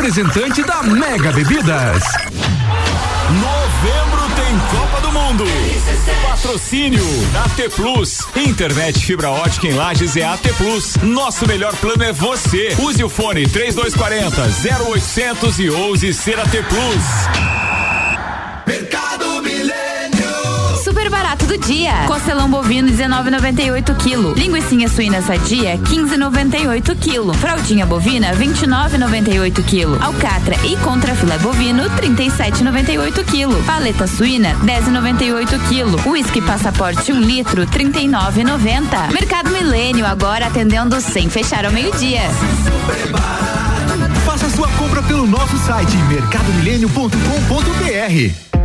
da Mega Bebidas. Novembro tem Copa do Mundo. Patrocínio AT Plus. Internet fibra ótica em Lages é AT Plus. Nosso melhor plano é você. Use o fone 3240 0800 e ouse ser AT Plus. Barato do dia. Costelão bovino 19,98 kg. Linguiça suína sadia 15,98 kg. Fraldinha bovina 29,98 kg. Alcatra e contrafilé bovino 37,98 kg. Paleta suína 10,98 kg. Whisky passaporte 1 um litro 39,90. Mercado Milênio agora atendendo sem fechar ao meio-dia. Faça sua compra pelo nosso site mercadomilênio.com.br.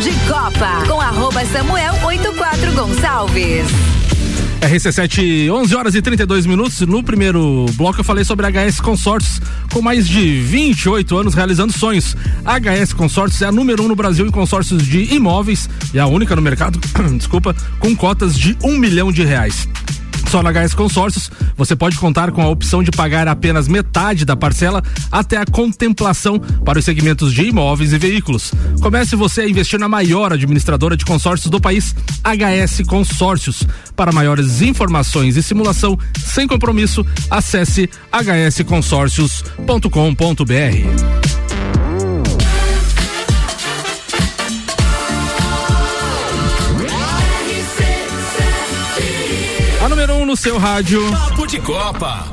De Copa com arroba Samuel 84 Gonçalves. RC7, 11 horas e 32 minutos. No primeiro bloco eu falei sobre a HS Consórcios, com mais de 28 anos realizando sonhos. A HS Consórcios é a número um no Brasil em consórcios de imóveis e a única no mercado, [CLEARS THROAT] desculpa, com cotas de um milhão de reais. Só na HS Consórcios você pode contar com a opção de pagar apenas metade da parcela até a contemplação para os segmentos de imóveis e veículos. Comece você a investir na maior administradora de consórcios do país, HS Consórcios. Para maiores informações e simulação sem compromisso, acesse hsconsórcios.com.br. no seu rádio. Papo de Copa.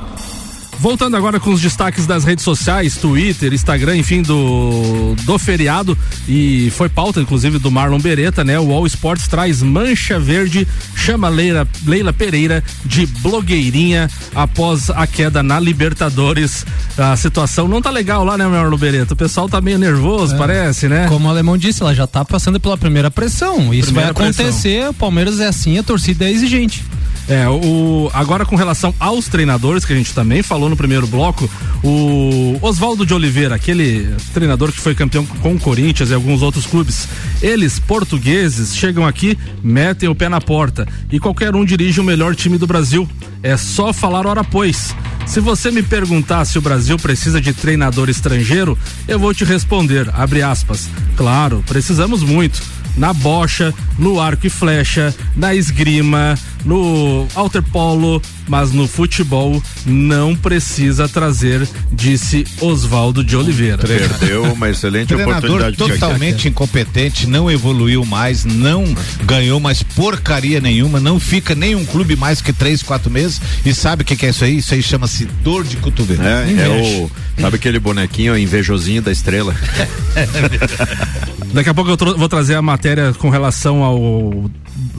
Voltando agora com os destaques das redes sociais, Twitter, Instagram, enfim, do, do feriado. E foi pauta, inclusive, do Marlon Beretta, né? O All Sports traz mancha verde, chama Leila, Leila Pereira de blogueirinha após a queda na Libertadores. A situação não tá legal lá, né, Marlon Beretta? O pessoal tá meio nervoso, É. parece, né? Como o alemão disse, ela já tá passando pela primeira pressão. Isso Primeira vai acontecer, o Palmeiras é assim, a torcida é exigente. É, o, agora com relação aos treinadores, que a gente também falou no primeiro bloco, o Oswaldo de Oliveira, aquele treinador que foi campeão com o Corinthians e alguns outros clubes, eles, portugueses, chegam aqui, metem o pé na porta e qualquer um dirige o melhor time do Brasil. É só falar hora pois. Se você me perguntar se o Brasil precisa de treinador estrangeiro, eu vou te responder, abre aspas. Claro, precisamos muito na bocha, no arco e flecha, na esgrima, no alter polo, mas no futebol não precisa trazer, disse Oswaldo de Oliveira. Perdeu uma excelente Treinador oportunidade de totalmente incompetente, não evoluiu mais, não ganhou mais porcaria nenhuma, não fica nenhum clube mais que três, quatro meses. E sabe o que, que é isso aí? Isso aí chama-se dor de cotovelo. É, é o. Sabe aquele bonequinho invejosinho da estrela? [LAUGHS] Daqui a pouco eu vou trazer a matéria com relação ao,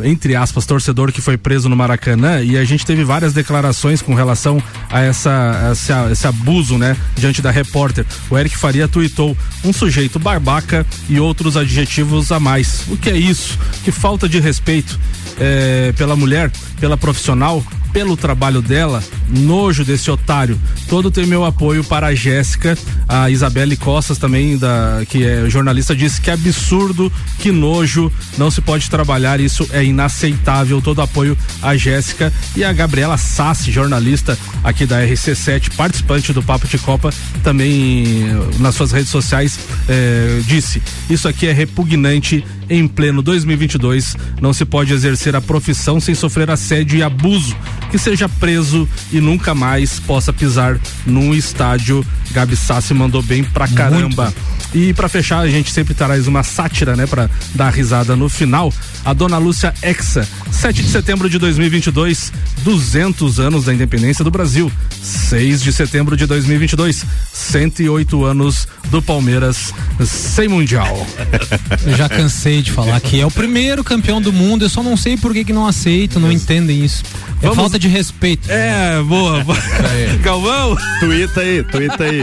entre aspas, torcedor que foi preso no Maracanã e a gente teve várias declarações com relação a essa, essa- esse abuso, né, diante da repórter. O Eric Faria tuitou um sujeito barbaca e outros adjetivos a mais. O que é isso? Que falta de respeito. é, pela mulher, pela profissional, pelo trabalho dela, nojo desse otário. Todo tem meu apoio para a Jéssica, a Isabelle Costas também, da, que é jornalista, disse que absurdo, que nojo, não se pode trabalhar, isso é inaceitável. Todo apoio à Jéssica e a Gabriela Sassi, jornalista aqui da RC7, participante do Papo de Copa, também nas suas redes sociais eh, disse: Isso aqui é repugnante em pleno 2022. Não se pode exercer a profissão sem sofrer assédio e abuso. Que seja preso e nunca mais possa pisar num estádio. Gabi Sassi mandou bem pra caramba. Muito. E para fechar, a gente sempre traz uma sátira, né, para dar risada no final. A Dona Lúcia Exa, 7 de setembro de 2022, 200 anos da independência do Brasil. 6 de setembro de 2022, 108 anos do Palmeiras sem mundial. [LAUGHS] Eu já cansei de falar que é o primeiro campeão do mundo, eu só não sei por que, que não aceitam, não entendem isso. É Vamos- falta de respeito. É, boa. boa. [LAUGHS] Galvão, Tuita aí, tuita aí.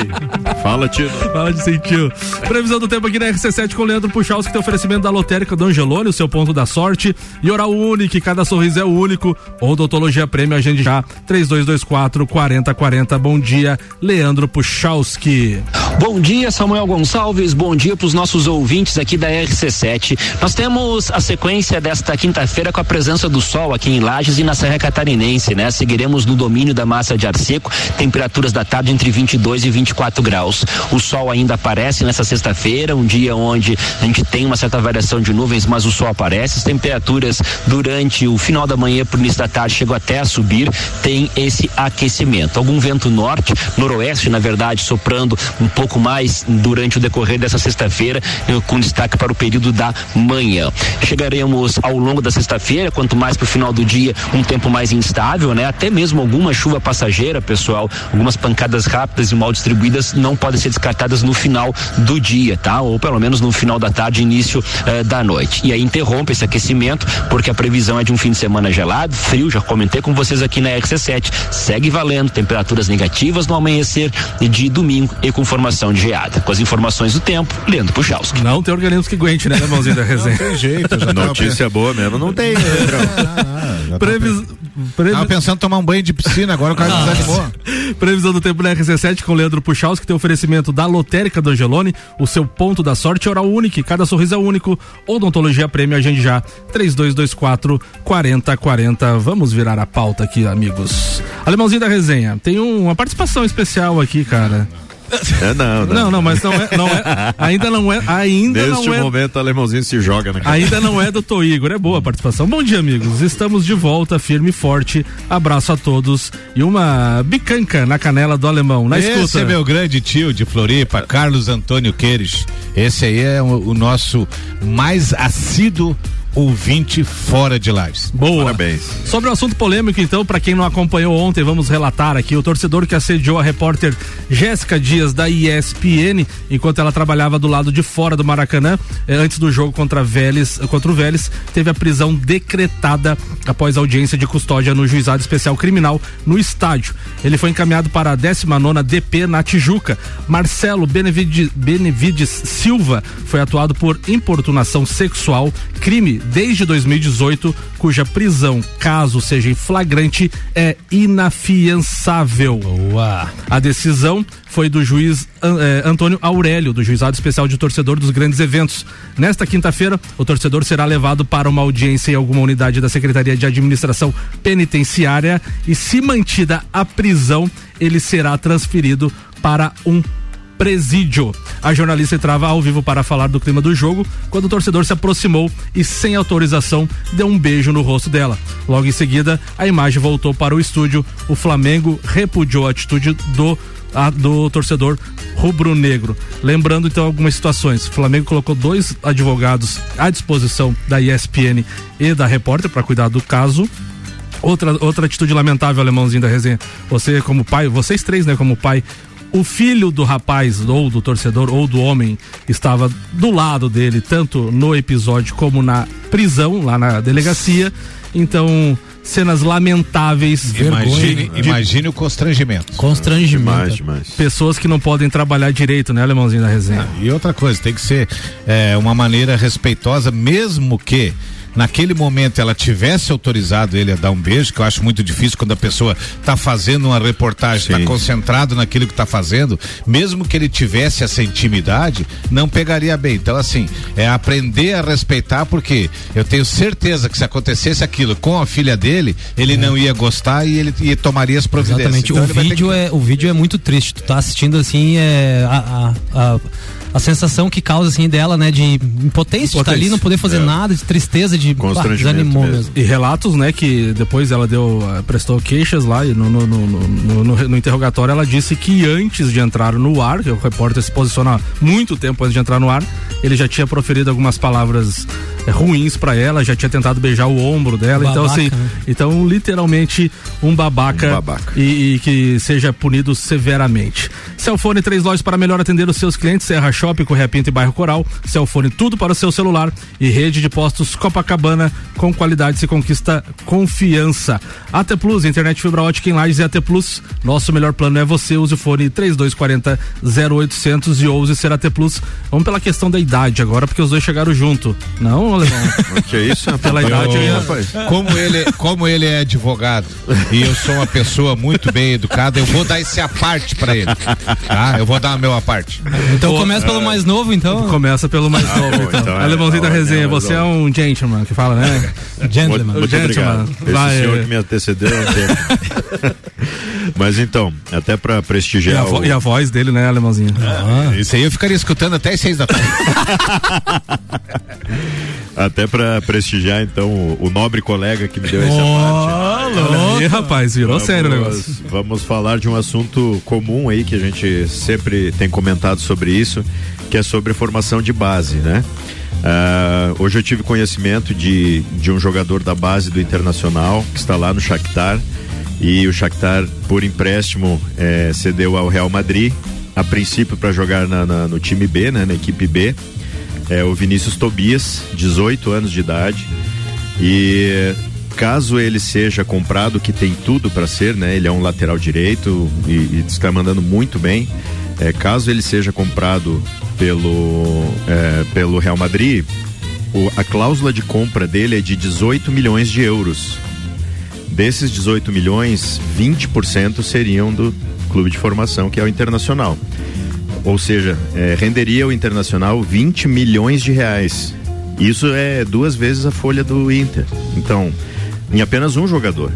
Fala, tio. Fala de sentiu. Previsão do tempo aqui na RC7 com o Leandro Puchalski, que tem oferecimento da Lotérica do Angelone, o seu ponto da sorte. E Oral Unique, cada sorriso é único. Odontologia Prêmio, agende já. 3224 4040. Bom dia, Leandro Puchalski. Bom dia, Samuel Gonçalves. Bom dia para os nossos ouvintes aqui da RC7. Nós temos a sequência desta quinta-feira com a presença do sol aqui em Lages e na Serra Catarinense, né? Seguiremos no domínio da massa de ar seco, temperaturas da tarde entre 22 e 24 graus. O sol ainda aparece nessa sexta-feira, um dia onde a gente tem uma certa variação de nuvens, mas o sol aparece. As temperaturas durante o final da manhã para o início da tarde chegam até a subir. Tem esse aquecimento. Algum vento norte, noroeste, na verdade, soprando um pouco mais durante o decorrer dessa sexta-feira, eh, com destaque para o período da manhã. Chegaremos ao longo da sexta-feira, quanto mais para o final do dia, um tempo mais instável, né? Até mesmo alguma chuva passageira, pessoal, algumas pancadas rápidas e mal distribuídas não podem ser descartadas no final do dia, tá? Ou pelo menos no final da tarde, início eh, da noite. E aí interrompe esse aquecimento, porque a previsão é de um fim de semana gelado, frio, já comentei com vocês aqui na RC7. Segue valendo, temperaturas negativas no amanhecer de domingo e com formação de geada. Com as informações do tempo, Leandro Puchalski. Não tem organismo que aguente, né, irmãozinho da resenha? Não tem jeito, já tava Notícia boa mesmo, não tem, né, Pedrão? Previs... previs- Tava pensando em tomar um banho de piscina, agora o cara desanimou. [LAUGHS] Previsão do tempo na RC7 com Leandro Puchalski, tem oferecimento da Lotérica do Angelone, o seu ponto da sorte é oral único, cada sorriso é único. Odontologia Prêmio, agende já. 3224 4040. Vamos virar a pauta aqui, amigos. Alemãozinho da resenha, tem um- uma participação especial aqui, cara. É, não, Não, não, mas não é, não é ainda não é, ainda Neste não é momento, o alemãozinho se joga na cara. Ainda não é do Tô Igor, é boa a participação. Bom dia, amigos. Estamos de volta, firme e forte. Abraço a todos e uma bicanca na canela do alemão. Na Esse escuta. é meu grande tio de Floripa, Carlos Antônio Queires. Esse aí é o, o nosso mais assíduo ouvinte fora de lives. Boa. Parabéns. Sobre o assunto polêmico, então, para quem não acompanhou ontem, vamos relatar aqui o torcedor que assediou a repórter Jéssica Dias da ESPN enquanto ela trabalhava do lado de fora do Maracanã, eh, antes do jogo contra Vélez, contra o Vélez, teve a prisão decretada após audiência de custódia no Juizado Especial Criminal no estádio. Ele foi encaminhado para a 19ª DP na Tijuca. Marcelo Benevides, Benevides Silva foi atuado por importunação sexual, crime desde 2018, cuja prisão, caso seja em flagrante, é inafiançável. Boa. A decisão foi do juiz eh, Antônio Aurélio, do Juizado Especial de Torcedor dos Grandes Eventos. Nesta quinta-feira, o torcedor será levado para uma audiência em alguma unidade da Secretaria de Administração Penitenciária e, se mantida a prisão, ele será transferido para um presídio. A jornalista entrava ao vivo para falar do clima do jogo quando o torcedor se aproximou e, sem autorização, deu um beijo no rosto dela. Logo em seguida, a imagem voltou para o estúdio. O Flamengo repudiou a atitude do a- do torcedor rubro-negro. Lembrando então algumas situações. O Flamengo colocou dois advogados à disposição da ESPN e da repórter para cuidar do caso. Outra, outra atitude lamentável, alemãozinho da resenha. Você, como pai, vocês três, né, como pai, o filho do rapaz, ou do torcedor, ou do homem, estava do lado dele, tanto no episódio como na prisão, lá na delegacia. Então, cenas lamentáveis. Imagine, de- imagine o constrangimento. Constrangimento. Demais, demais. Pessoas que não podem trabalhar direito, né, alemãozinho da resenha? E outra coisa, tem que ser é, uma maneira respeitosa, mesmo que naquele momento ela tivesse autorizado ele a dar um beijo, que eu acho muito difícil quando a pessoa está fazendo uma reportagem, está concentrado naquilo que está fazendo, mesmo que ele tivesse essa intimidade, não pegaria bem. Então, assim, é aprender a respeitar, porque eu tenho certeza que se acontecesse aquilo com a filha dele, ele não ia gostar e ele e tomaria as providências. Exatamente. Então, o vídeo, é, o vídeo é muito triste. Tu tá assistindo assim, é, a, a, a, a sensação que causa assim dela, né? De impotência, de estar ali, não poder fazer É. nada, de tristeza, de bah, desanimou mesmo. E relatos, né, que depois ela deu, eh, prestou queixas lá e no, no, no, no, no- no interrogatório ela disse que antes de entrar no ar, que o repórter se posiciona há muito tempo antes de entrar no ar, ele já tinha proferido algumas palavras ruins pra ela, já tinha tentado beijar o ombro dela, então Babaca, assim, né? então literalmente um babaca, E, e que seja punido severamente. Celfone três lojas para melhor atender os seus clientes, Serra Shopping, Correia Pinto e Bairro Coral. Celfone tudo para o seu celular e rede de postos Copacabana com qualidade se conquista confiança. AT Plus, internet fibra ótica em Lages e AT Plus. Nosso melhor plano é você, use o fone 3240 0800 e ouse ser AT Plus. Vamos pela questão da idade agora, porque os dois chegaram junto. Não, alemão? [LAUGHS] que isso? Pela idade aí, rapaz. Como ele, como ele é advogado e eu sou uma pessoa muito bem educada, eu vou dar esse aparte pra ele. Tá? Eu vou dar o meu aparte. Então começa pelo mais novo, então. Começa pelo mais Ah, novo, então. então é, Alemãozinho da tá, resenha, é, você é um gentleman que fala, né? [LAUGHS] Gentleman. Muito, muito obrigado. Esse Vai, senhor é. que me antecedeu. é gentleman. [LAUGHS] Mas então, até para E a, prestigiar vo- o, e a voz dele, né, Alemãozinho? Ah, isso aí eu ficaria escutando até as seis da tarde. Até para prestigiar então o, o nobre colega que me deu esse aparte. Olha aí, rapaz, virou Vamos- sério o negócio. Vamos falar de um assunto comum aí que a gente sempre tem comentado sobre isso, que é sobre formação de base, né? Ah, hoje eu tive conhecimento de, de um jogador da base do Internacional que está lá no Shakhtar e o Shakhtar por empréstimo eh, cedeu ao Real Madrid a princípio para jogar na- na- no time B, né, na equipe B. É o Vinícius Tobias, 18 anos de idade. E caso ele seja comprado, que tem tudo para ser, né? Ele é um lateral direito e, e está mandando muito bem. É, caso ele seja comprado pelo, é, pelo Real Madrid, o- a cláusula de compra dele é de 18 milhões de euros. Desses 18 milhões, 20% seriam do clube de formação, que é o Internacional. Ou seja, é, renderia o Internacional 20 milhões de reais. Isso é duas vezes a folha do Inter. Então, em apenas um jogador.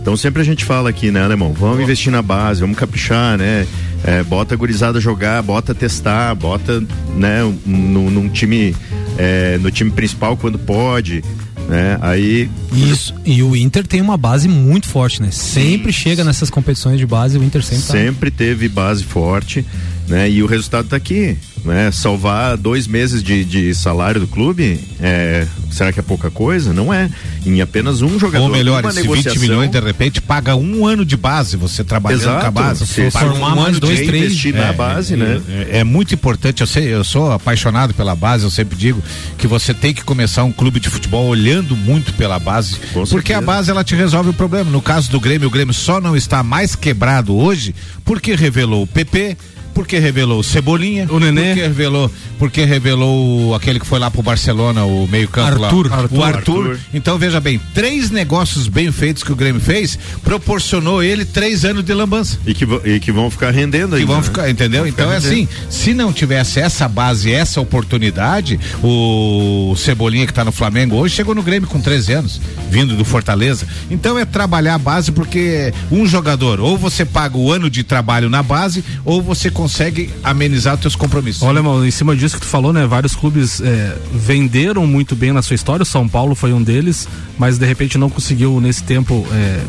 Então sempre a gente fala aqui, né, Alemão? Vamos investir na base, vamos caprichar, né? É, bota a gurizada jogar, bota testar, bota, né, no, num time, é, no time principal quando pode, né? Aí Isso. E o Inter tem uma base muito forte, né? Sempre chega nessas competições de base, o Inter sempre, tá- sempre teve base forte, né? E o resultado tá aqui, né? Salvar dois meses de, de salário do clube, é, será que é pouca coisa? Não é. Em apenas um jogador. Ou melhor, esse 20 negociação- milhões de repente paga um ano de base, você trabalhando Exato. com a base. Se Paga formar um mais ano dois, três, investir na base, né? É, é muito importante, eu sei, eu sou apaixonado pela base, eu sempre digo que você tem que começar um clube de futebol olhando muito pela base, porque a base ela te resolve o problema. No caso do Grêmio, o Grêmio só não está mais quebrado hoje porque revelou o PP, porque revelou o Cebolinha, o Nenê. porque revelou, porque revelou aquele que foi lá pro Barcelona, o meio-campo lá, Arthur. o Arthur. Arthur. Arthur. Então veja bem, três negócios bem feitos que o Grêmio fez proporcionou ele três anos de lambança. E que, e que vão ficar rendendo aí. Que vão ficar, entendeu? então é assim, se não tivesse essa base, essa oportunidade, o Cebolinha que tá no Flamengo hoje chegou no Grêmio com 13 anos, vindo do Fortaleza. Então é trabalhar a base porque um jogador, ou você paga o ano de trabalho na base, ou você consegue amenizar os teus compromissos. Olha, irmão, em cima disso que tu falou, né? Vários clubes é, venderam muito bem na sua história. O São Paulo foi um deles, mas de repente não conseguiu nesse tempo é,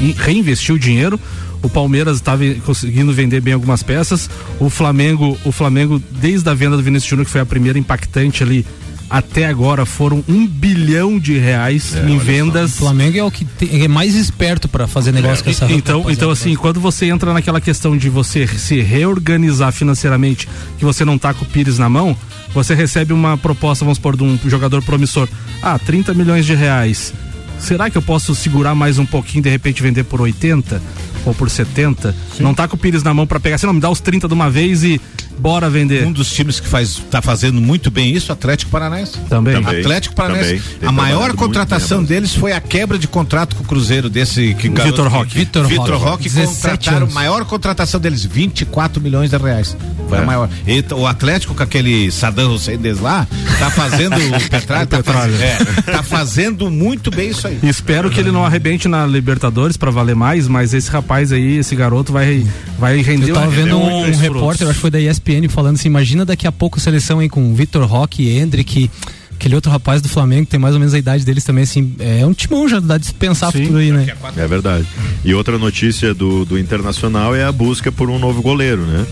in- reinvestir o dinheiro. O Palmeiras estava conseguindo vender bem algumas peças. O Flamengo, o Flamengo, desde a venda do Vinícius Júnior, que foi a primeira impactante ali, até agora foram um bilhão de reais em vendas. O Flamengo é o que tem- é mais esperto pra fazer negócio com essa Então, rapaziada. então assim, quando você entra naquela questão de você se reorganizar financeiramente, que você não tá com o Pires na mão, você recebe uma proposta, vamos supor, de um jogador promissor. Ah, 30 milhões de reais. Será que eu posso segurar mais um pouquinho e de repente vender por 80 ou por 70? Não tá com o Pires na mão pra pegar, assim, não, me dá os 30 de uma vez e Bora vender. Um dos times que faz tá fazendo muito bem isso, Atlético Paranaense. Também. Também. Atlético Paranaense. Também. A maior contratação bem, deles foi a quebra de contrato com o Cruzeiro desse que Vitor que- Roque. Vitor Roque. Roque 17 contrataram a anos. maior contratação deles, 24 milhões de reais. Foi a É. maior. E o Atlético com aquele Saddam Hussein lá, tá fazendo [LAUGHS] o Petralha, tá, Petralha. fazendo, é, tá fazendo muito bem isso aí. Espero que ele não arrebente na Libertadores pra valer mais, mas esse rapaz aí, esse garoto vai, vai render Eu tava vendo um, frutos. repórter, acho que foi da ESPN, falando assim: imagina daqui a pouco a seleção aí com Vitor Roque, Hendrick, aquele outro rapaz do Flamengo que tem mais ou menos a idade deles também, assim. É um timão já, dá de dispensar Sim. futuro aí, né? É verdade. E outra notícia do, do Internacional é a busca por um novo goleiro, né?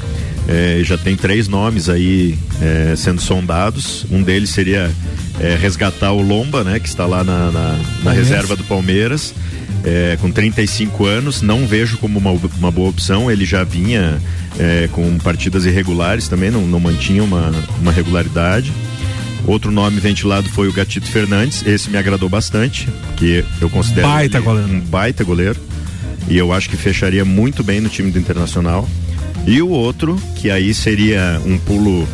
É, já tem três nomes aí é, sendo sondados. Um deles seria é, resgatar o Lomba, né? Que está lá na, na- na reserva do Palmeiras. é, com 35 anos, não vejo como uma, uma boa opção. Ele já vinha é, com partidas irregulares também, não, não mantinha uma, uma regularidade. Outro nome ventilado foi o Gatito Fernandes. Esse me agradou bastante, porque eu considero Baita um baita goleiro. E eu acho que fecharia muito bem no time do Internacional. E o outro, que aí seria um pulo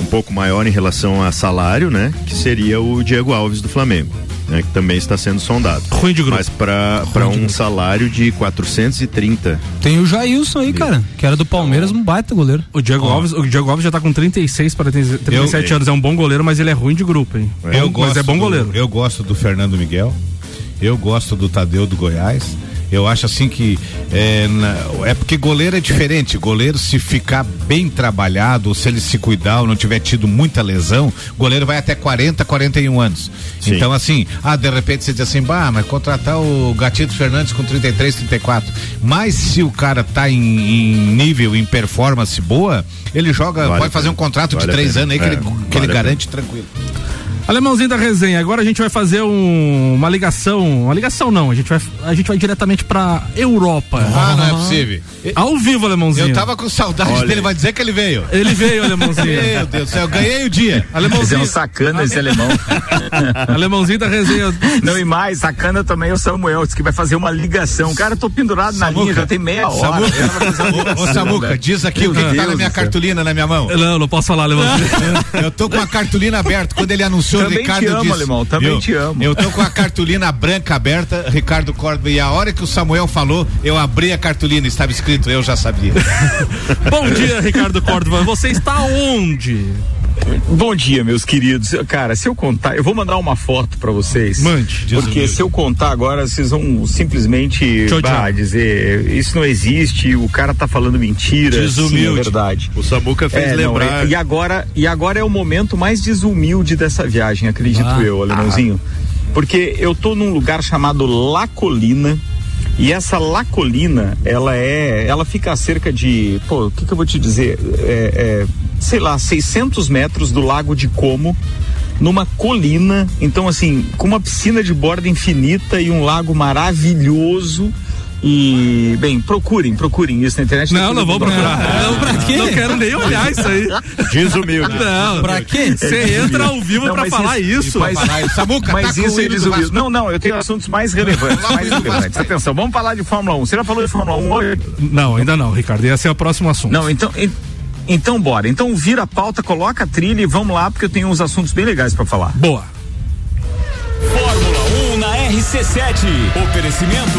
um pouco maior em relação a salário, né? Que seria o Diego Alves do Flamengo, né? Que também está sendo sondado. Ruim de grupo. Mas para para um salário de 430. Tem o Jailson aí, cara, que era do Palmeiras, um baita goleiro. O Diego, Alves, o Diego Alves já tá com 36 para 37 Eu- anos. É um bom goleiro, mas ele é ruim de grupo, hein? Eu Bom, gosto mas é bom do- goleiro. eu gosto do Fernando Miguel. Eu gosto do Tadeu do Goiás. Eu acho assim que é, é porque goleiro é diferente. Goleiro, se ficar bem trabalhado, ou se ele se cuidar ou não tiver tido muita lesão, goleiro vai até 40, 41 anos. Sim. Então, assim, ah, de repente você diz assim, bah, mas contratar o Gatito Fernandes com 33, 34. Mas se o cara tá em, em nível, em performance boa, ele joga, Vale pode fazer um contrato Vale de três anos aí que É, ele, que vale ele garante tranquilo. Alemãozinho da resenha, agora a gente vai fazer um- uma ligação. Uma ligação não, a gente vai, a gente vai diretamente pra Europa. Ah, não é possível. Ao vivo, Alemãozinho. Eu tava com saudade Olha. dele, vai dizer que ele veio. Ele veio, Alemãozinho. [LAUGHS] Meu Deus do céu, eu ganhei o dia. Mas [LAUGHS] é Alemãozinho, um sacana esse alemão. [LAUGHS] Alemãozinho da resenha. Não, e mais, sacana também é o Samuel, disse que vai fazer uma ligação. Cara, eu tô pendurado na linha, já tem meia hora. Samuca, ô, Samuca, velho. diz aqui o que, que tá na minha cartolina na minha mão. Não, não posso falar, Alemãozinho. Eu tô com a cartolina aberta. Quando ele anunciou, Também Ricardo te amo, disse. alemão, também viu? te amo. Eu tô com a cartolina branca aberta, Ricardo Córdoba, e a hora que o Samuel falou, eu abri a cartolina, estava escrito, eu já sabia. [LAUGHS] Bom dia, Ricardo Córdova. Você está onde? Bom dia, meus queridos. Cara, se eu contar, eu vou mandar uma foto pra vocês. Mande. Porque se eu contar agora, vocês vão simplesmente Tchau, bah, tchau. dizer, isso não existe, o cara tá falando mentira. Sim, é Desumilde. verdade. O Samuca fez É, não, lembrar. é- e agora e agora é o momento mais desumilde dessa viagem, acredito Ah. eu, alemãozinho. Porque eu tô num lugar chamado La Colina. E essa La Colina, ela é, ela fica a cerca de, pô, o que, que eu vou te dizer, é, é, sei lá, 600 metros do Lago de Como, numa colina, então assim, com uma piscina de borda infinita e um lago maravilhoso. E, bem, procurem, procurem isso na internet. Não, não vou procurar. Não, pra quê? Não quero nem olhar isso aí. Desumilde. Não. Pra quê? Você entra ao vivo Não, pra falar isso. Mas, Samuca, mas tá isso é desumilde. Não, não, eu tenho assuntos mais relevantes. mais relevantes. Atenção, vamos falar de Fórmula 1. Você já falou de Fórmula 1 hoje? Não, ainda não, Ricardo. Esse é o próximo assunto. Não, então. en- Então bora. Então vira a pauta, coloca a trilha e vamos lá, porque eu tenho uns assuntos bem legais pra falar. Boa. Fórmula 1 na RC7. Oferecimento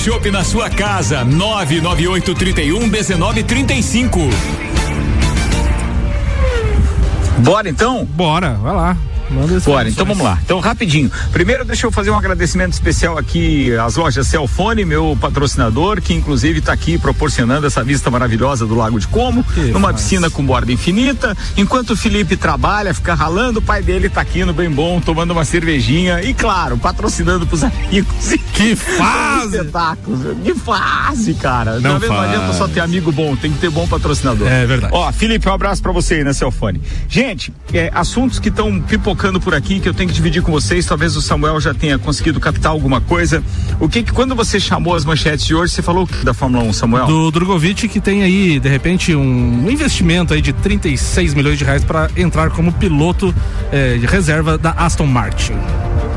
shopping na sua casa. 99831 1935. Bora então? Bora, vai lá. Manda Bora, então vamos lá. Então, rapidinho. Primeiro, deixa eu fazer um agradecimento especial aqui às lojas Celfone, meu patrocinador, que inclusive está aqui proporcionando essa vista maravilhosa do Lago de Como, numa piscina com borda infinita. Enquanto o Felipe trabalha, fica ralando, o pai dele tá aqui no bem bom, tomando uma cervejinha e, claro, patrocinando pros amigos. [LAUGHS] Que fase! Espetáculos. Que fase, cara. Não vendo? faz. adianta só ter amigo bom, tem que ter bom patrocinador. É verdade. Ó, Felipe, um abraço pra você aí na Celfone. Gente, é, assuntos que estão pipocando por aqui que eu tenho que dividir com vocês. Talvez o Samuel já tenha conseguido captar alguma coisa. O que que quando você chamou as manchetes de hoje, você falou da Fórmula 1, Samuel? Do Drogovic que tem aí, de repente, um investimento aí de 36 milhões de reais para entrar como piloto eh, de reserva da Aston Martin.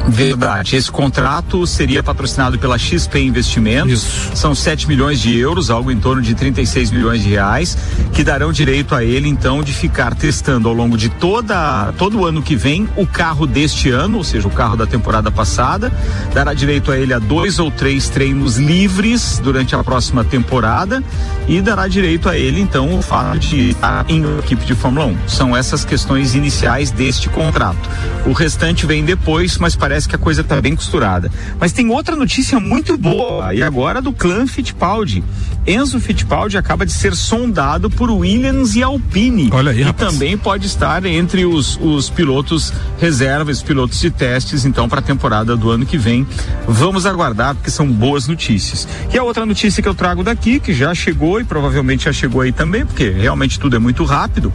Verdade. Esse contrato seria patrocinado pela XP Investimentos. São 7 milhões de euros, algo em torno de 36 milhões de reais, que darão direito a ele, então, de ficar testando ao longo de toda, todo o ano que vem o carro deste ano, ou seja, o carro da temporada passada. Dará direito a ele a dois ou três treinos livres durante a próxima temporada e dará direito a ele, então, o fato de estar em equipe de Fórmula 1. São essas questões iniciais deste contrato. O restante vem depois, mas parece que a coisa está bem costurada. Mas tem outra notícia muito boa, e agora do clã Fittipaldi. Enzo Fittipaldi acaba de ser sondado por Williams e Alpine. Olha aí, e rapaz. também pode estar entre os, os pilotos reservas, pilotos de testes, então, para a temporada do ano que vem. Vamos aguardar, porque são boas notícias. E a outra notícia que eu trago daqui, que já chegou e provavelmente já chegou aí também, porque realmente tudo é muito rápido.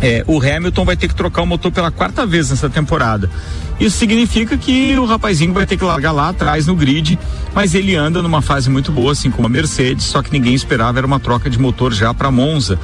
É, o Hamilton vai ter que trocar o motor pela quarta vez nessa temporada. Isso significa que o rapazinho vai ter que largar lá atrás no grid, mas ele anda numa fase muito boa, assim como a Mercedes, só que ninguém esperava era uma troca de motor já para Monza.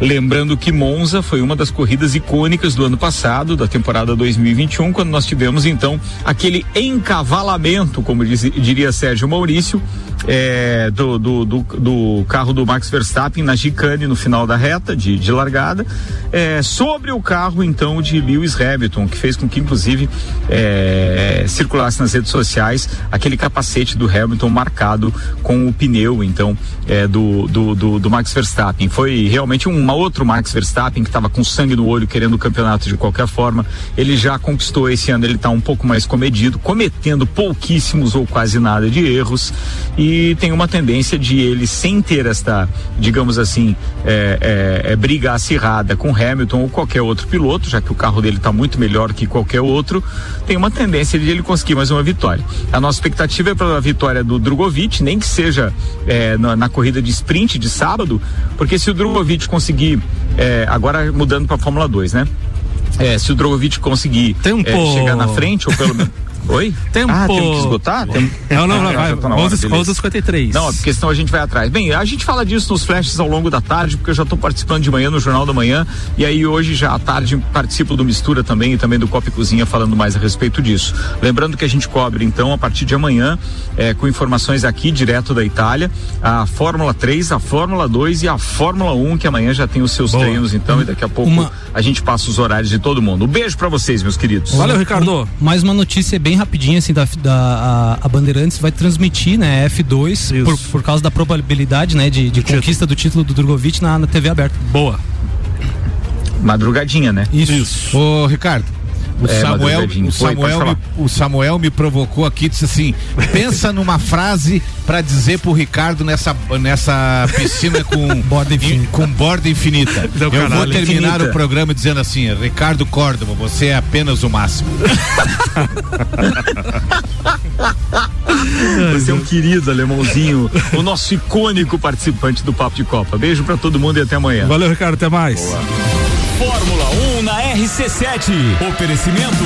Lembrando que Monza foi uma das corridas icônicas do ano passado, da temporada 2021, quando nós tivemos então aquele encavalamento, como diz- diria Sérgio Maurício, é, do, do, do, do carro do Max Verstappen na chicane no final da reta de, de largada, é, sobre o carro então de Lewis Hamilton, que fez com que inclusive é, circulasse nas redes sociais aquele capacete do Hamilton marcado com o pneu então é, do, do, do, do Max Verstappen. Foi realmente um outro Max Verstappen que estava com sangue no olho querendo o campeonato de qualquer forma. Ele já conquistou esse ano, ele está um pouco mais comedido, cometendo pouquíssimos ou quase nada de erros e tem uma tendência de ele sem ter esta, digamos assim, é, é, é, briga acirrada com Hamilton ou qualquer outro piloto, já que o carro dele está muito melhor que qualquer outro, tem uma tendência de ele conseguir mais uma vitória. A nossa expectativa é pela vitória do Drogovic, nem que seja é, na, na corrida de sprint de sábado, porque se o Drogovic conseguir, é, agora mudando para a Fórmula 2, né? É, se o Drogovic conseguir é, chegar na frente, ou pelo menos. [LAUGHS] Oi? Tempo. Ah, temos que esgotar? Tem... Não, não, não, Ah, vai. já tá na hora, 11, beleza. 53. Não, porque senão a gente vai atrás. Bem, a gente fala disso nos flashes ao longo da tarde, porque eu já estou participando de manhã no Jornal da Manhã. E aí hoje, já à tarde, participo do Mistura também e também do Copa e Cozinha falando mais a respeito disso. Lembrando que a gente cobre, então, a partir de amanhã, eh, com informações aqui direto da Itália, a Fórmula 3, a Fórmula 2 e a Fórmula 1, que amanhã já tem os seus treinos, então, e daqui a pouco Uma- a gente passa os horários de todo mundo. Um beijo para vocês, meus queridos. Um- mais uma notícia bem rapidinha, assim, da, da a, a Bandeirantes vai transmitir, né, F2, por, por causa da probabilidade, né, de, de conquista do título do Drogovic na, na TV aberta. Boa. Madrugadinha, né? Isso. Ô, Ricardo. O É, Samuel, o, Samuel me, o Samuel me provocou aqui, disse assim: pensa numa frase pra dizer pro Ricardo nessa, nessa piscina com [LAUGHS] borda infinita. Com borda infinita. [LAUGHS] Eu vou caralho. terminar Infinita. o programa dizendo assim: Ricardo Córdova, você é apenas o máximo. [LAUGHS] Você é um querido alemãozinho, o nosso icônico participante do Papo de Copa. Beijo pra todo mundo e até amanhã. Valeu, Ricardo, até mais. Fórmula 1 na RC7. Oferecimento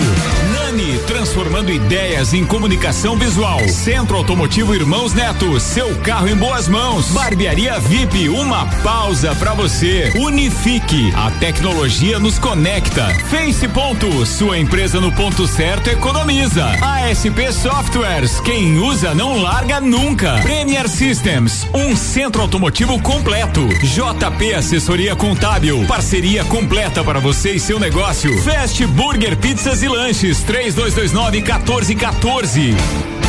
Nani, transformando ideias em comunicação visual. Centro Automotivo Irmãos Neto, seu carro em boas mãos. Barbearia VIP, uma pausa pra você. Unifique, a tecnologia nos conecta. Face Ponto, sua empresa no ponto certo economiza. ASP Softwares, quem usa não larga nunca. Premier Systems, um centro automotivo completo. JP Assessoria Contábil, parceria completa para você e seu negócio. Fast Burger Pizzas e Lanches, 3229 1414.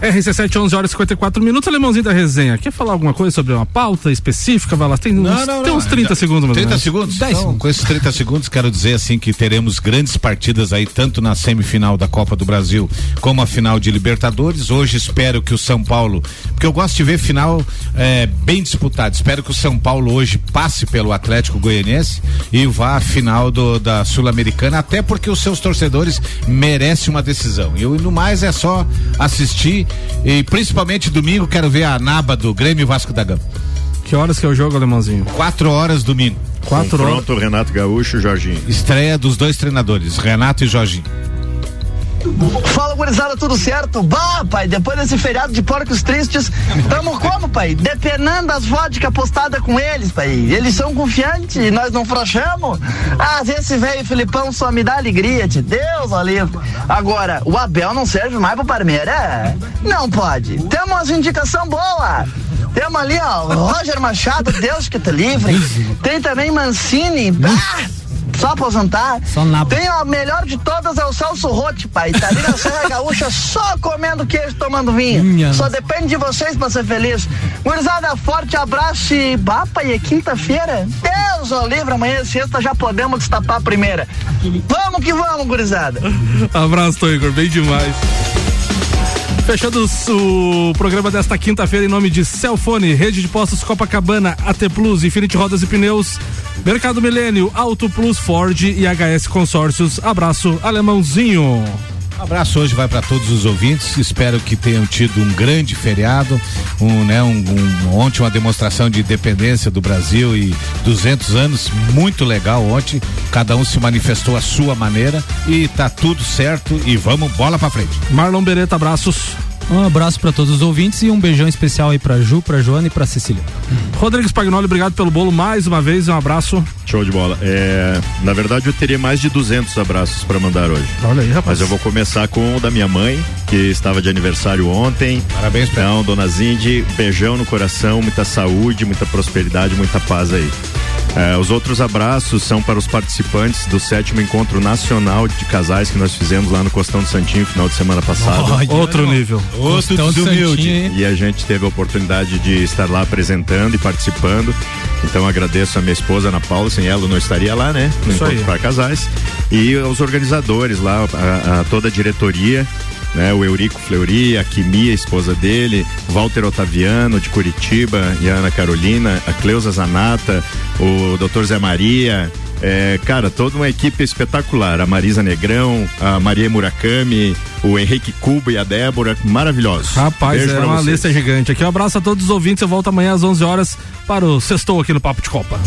RC7, 11 horas e 54 minutos. Alemãozinho da resenha. Quer falar alguma coisa sobre uma pauta específica? Vai lá, tem uns, Não, não, tem não. uns 30 segundos, mais ou 30 menos. segundos? 10 Então, com esses 30 segundos, quero dizer assim que teremos grandes partidas aí, tanto na semifinal da Copa do Brasil como a final de Libertadores. Hoje espero que o São Paulo, porque eu gosto de ver final eh, bem disputado. Espero que o São Paulo hoje passe pelo Atlético Goianiense e vá à final do- da Sul-Americana, até porque os seus torcedores merecem uma decisão. E no mais é só assistir e principalmente domingo quero ver a naba do Grêmio Vasco da Gama. Que horas que é o jogo, Alemãozinho? Quatro horas domingo. Quatro horas. Confronto Renato Gaúcho e Jorginho. Estreia dos dois treinadores, Renato e Jorginho. Fala, gurizada, tudo certo? Bah, pai, depois desse feriado de porcos tristes, tamo como, pai? Depenando as vodka postadas com eles, pai. Eles são confiantes e nós não frouxamos. Ah, esse velho Filipão só me dá alegria, te Deus, livre. Agora, o Abel não serve mais pro Parmeira? Não pode. Temos umas indicação boa. Temos ali, ó, Roger Machado, Deus que te livre. Tem também Mancini. Só aposentar. Só nabo. Tem a melhor de todas é o Celso Rotti, pai. Tá ali na Serra Gaúcha só comendo queijo, tomando vinho. Minha só nossa. depende de vocês pra ser feliz. Gurizada, forte abraço e bapa e é quinta-feira. Deus ó livre, amanhã é sexta já podemos destapar a primeira. Vamos que vamos, gurizada. [LAUGHS] Abraço, Igor, bem demais. Fechando o programa desta quinta-feira em nome de Celfone, Rede de Postos Copacabana, AT Plus, Infinity Rodas e Pneus, Mercado Milênio, Auto Plus Ford e HS Consórcios. Abraço, alemãozinho. Um abraço hoje vai para todos os ouvintes. Espero que tenham tido um grande feriado, um, né, um, um- ontem uma demonstração de independência do Brasil e 200 anos, muito legal ontem. Cada um se manifestou à sua maneira e tá tudo certo e vamos bola para frente. Marlon Beretta, abraços. Um abraço pra todos os ouvintes e um beijão especial aí pra Ju, pra Joana e pra Cecília. Rodrigues Pagnoli, obrigado pelo bolo mais uma vez. Um abraço. Show de bola. É, na verdade, eu teria mais de 200 abraços para mandar hoje. Olha aí, rapaz. Mas eu vou começar com o da minha mãe, que estava de aniversário ontem. Parabéns pra Então, dona Zinde, beijão no coração, muita saúde, muita prosperidade, muita paz aí. É, os outros abraços são para os participantes do sétimo encontro nacional de casais que nós fizemos lá no Costão do Santinho, final de semana passado. Olha, Outro nível. Outro Costão do desumilde. Santinho, hein? E a gente teve a oportunidade de estar lá apresentando e participando. Então agradeço a minha esposa Ana Paula, sem ela eu não estaria lá, né? No Isso Encontro aí. para Casais. E aos organizadores lá, a, a toda a diretoria. Né, o Eurico Fleury, a Kimi, a esposa dele, Walter Otaviano de Curitiba e a Ana Carolina, a Cleusa Zanata, o Dr. Zé Maria, é, cara, toda uma equipe espetacular. A Marisa Negrão, a Maria Murakami, o Henrique Cuba e a Débora, maravilhosos. Rapaz, Beijo é uma vocês. lista gigante aqui. Um abraço a todos os ouvintes. Eu volto amanhã às 11 horas para o Sextou aqui no Papo de Copa.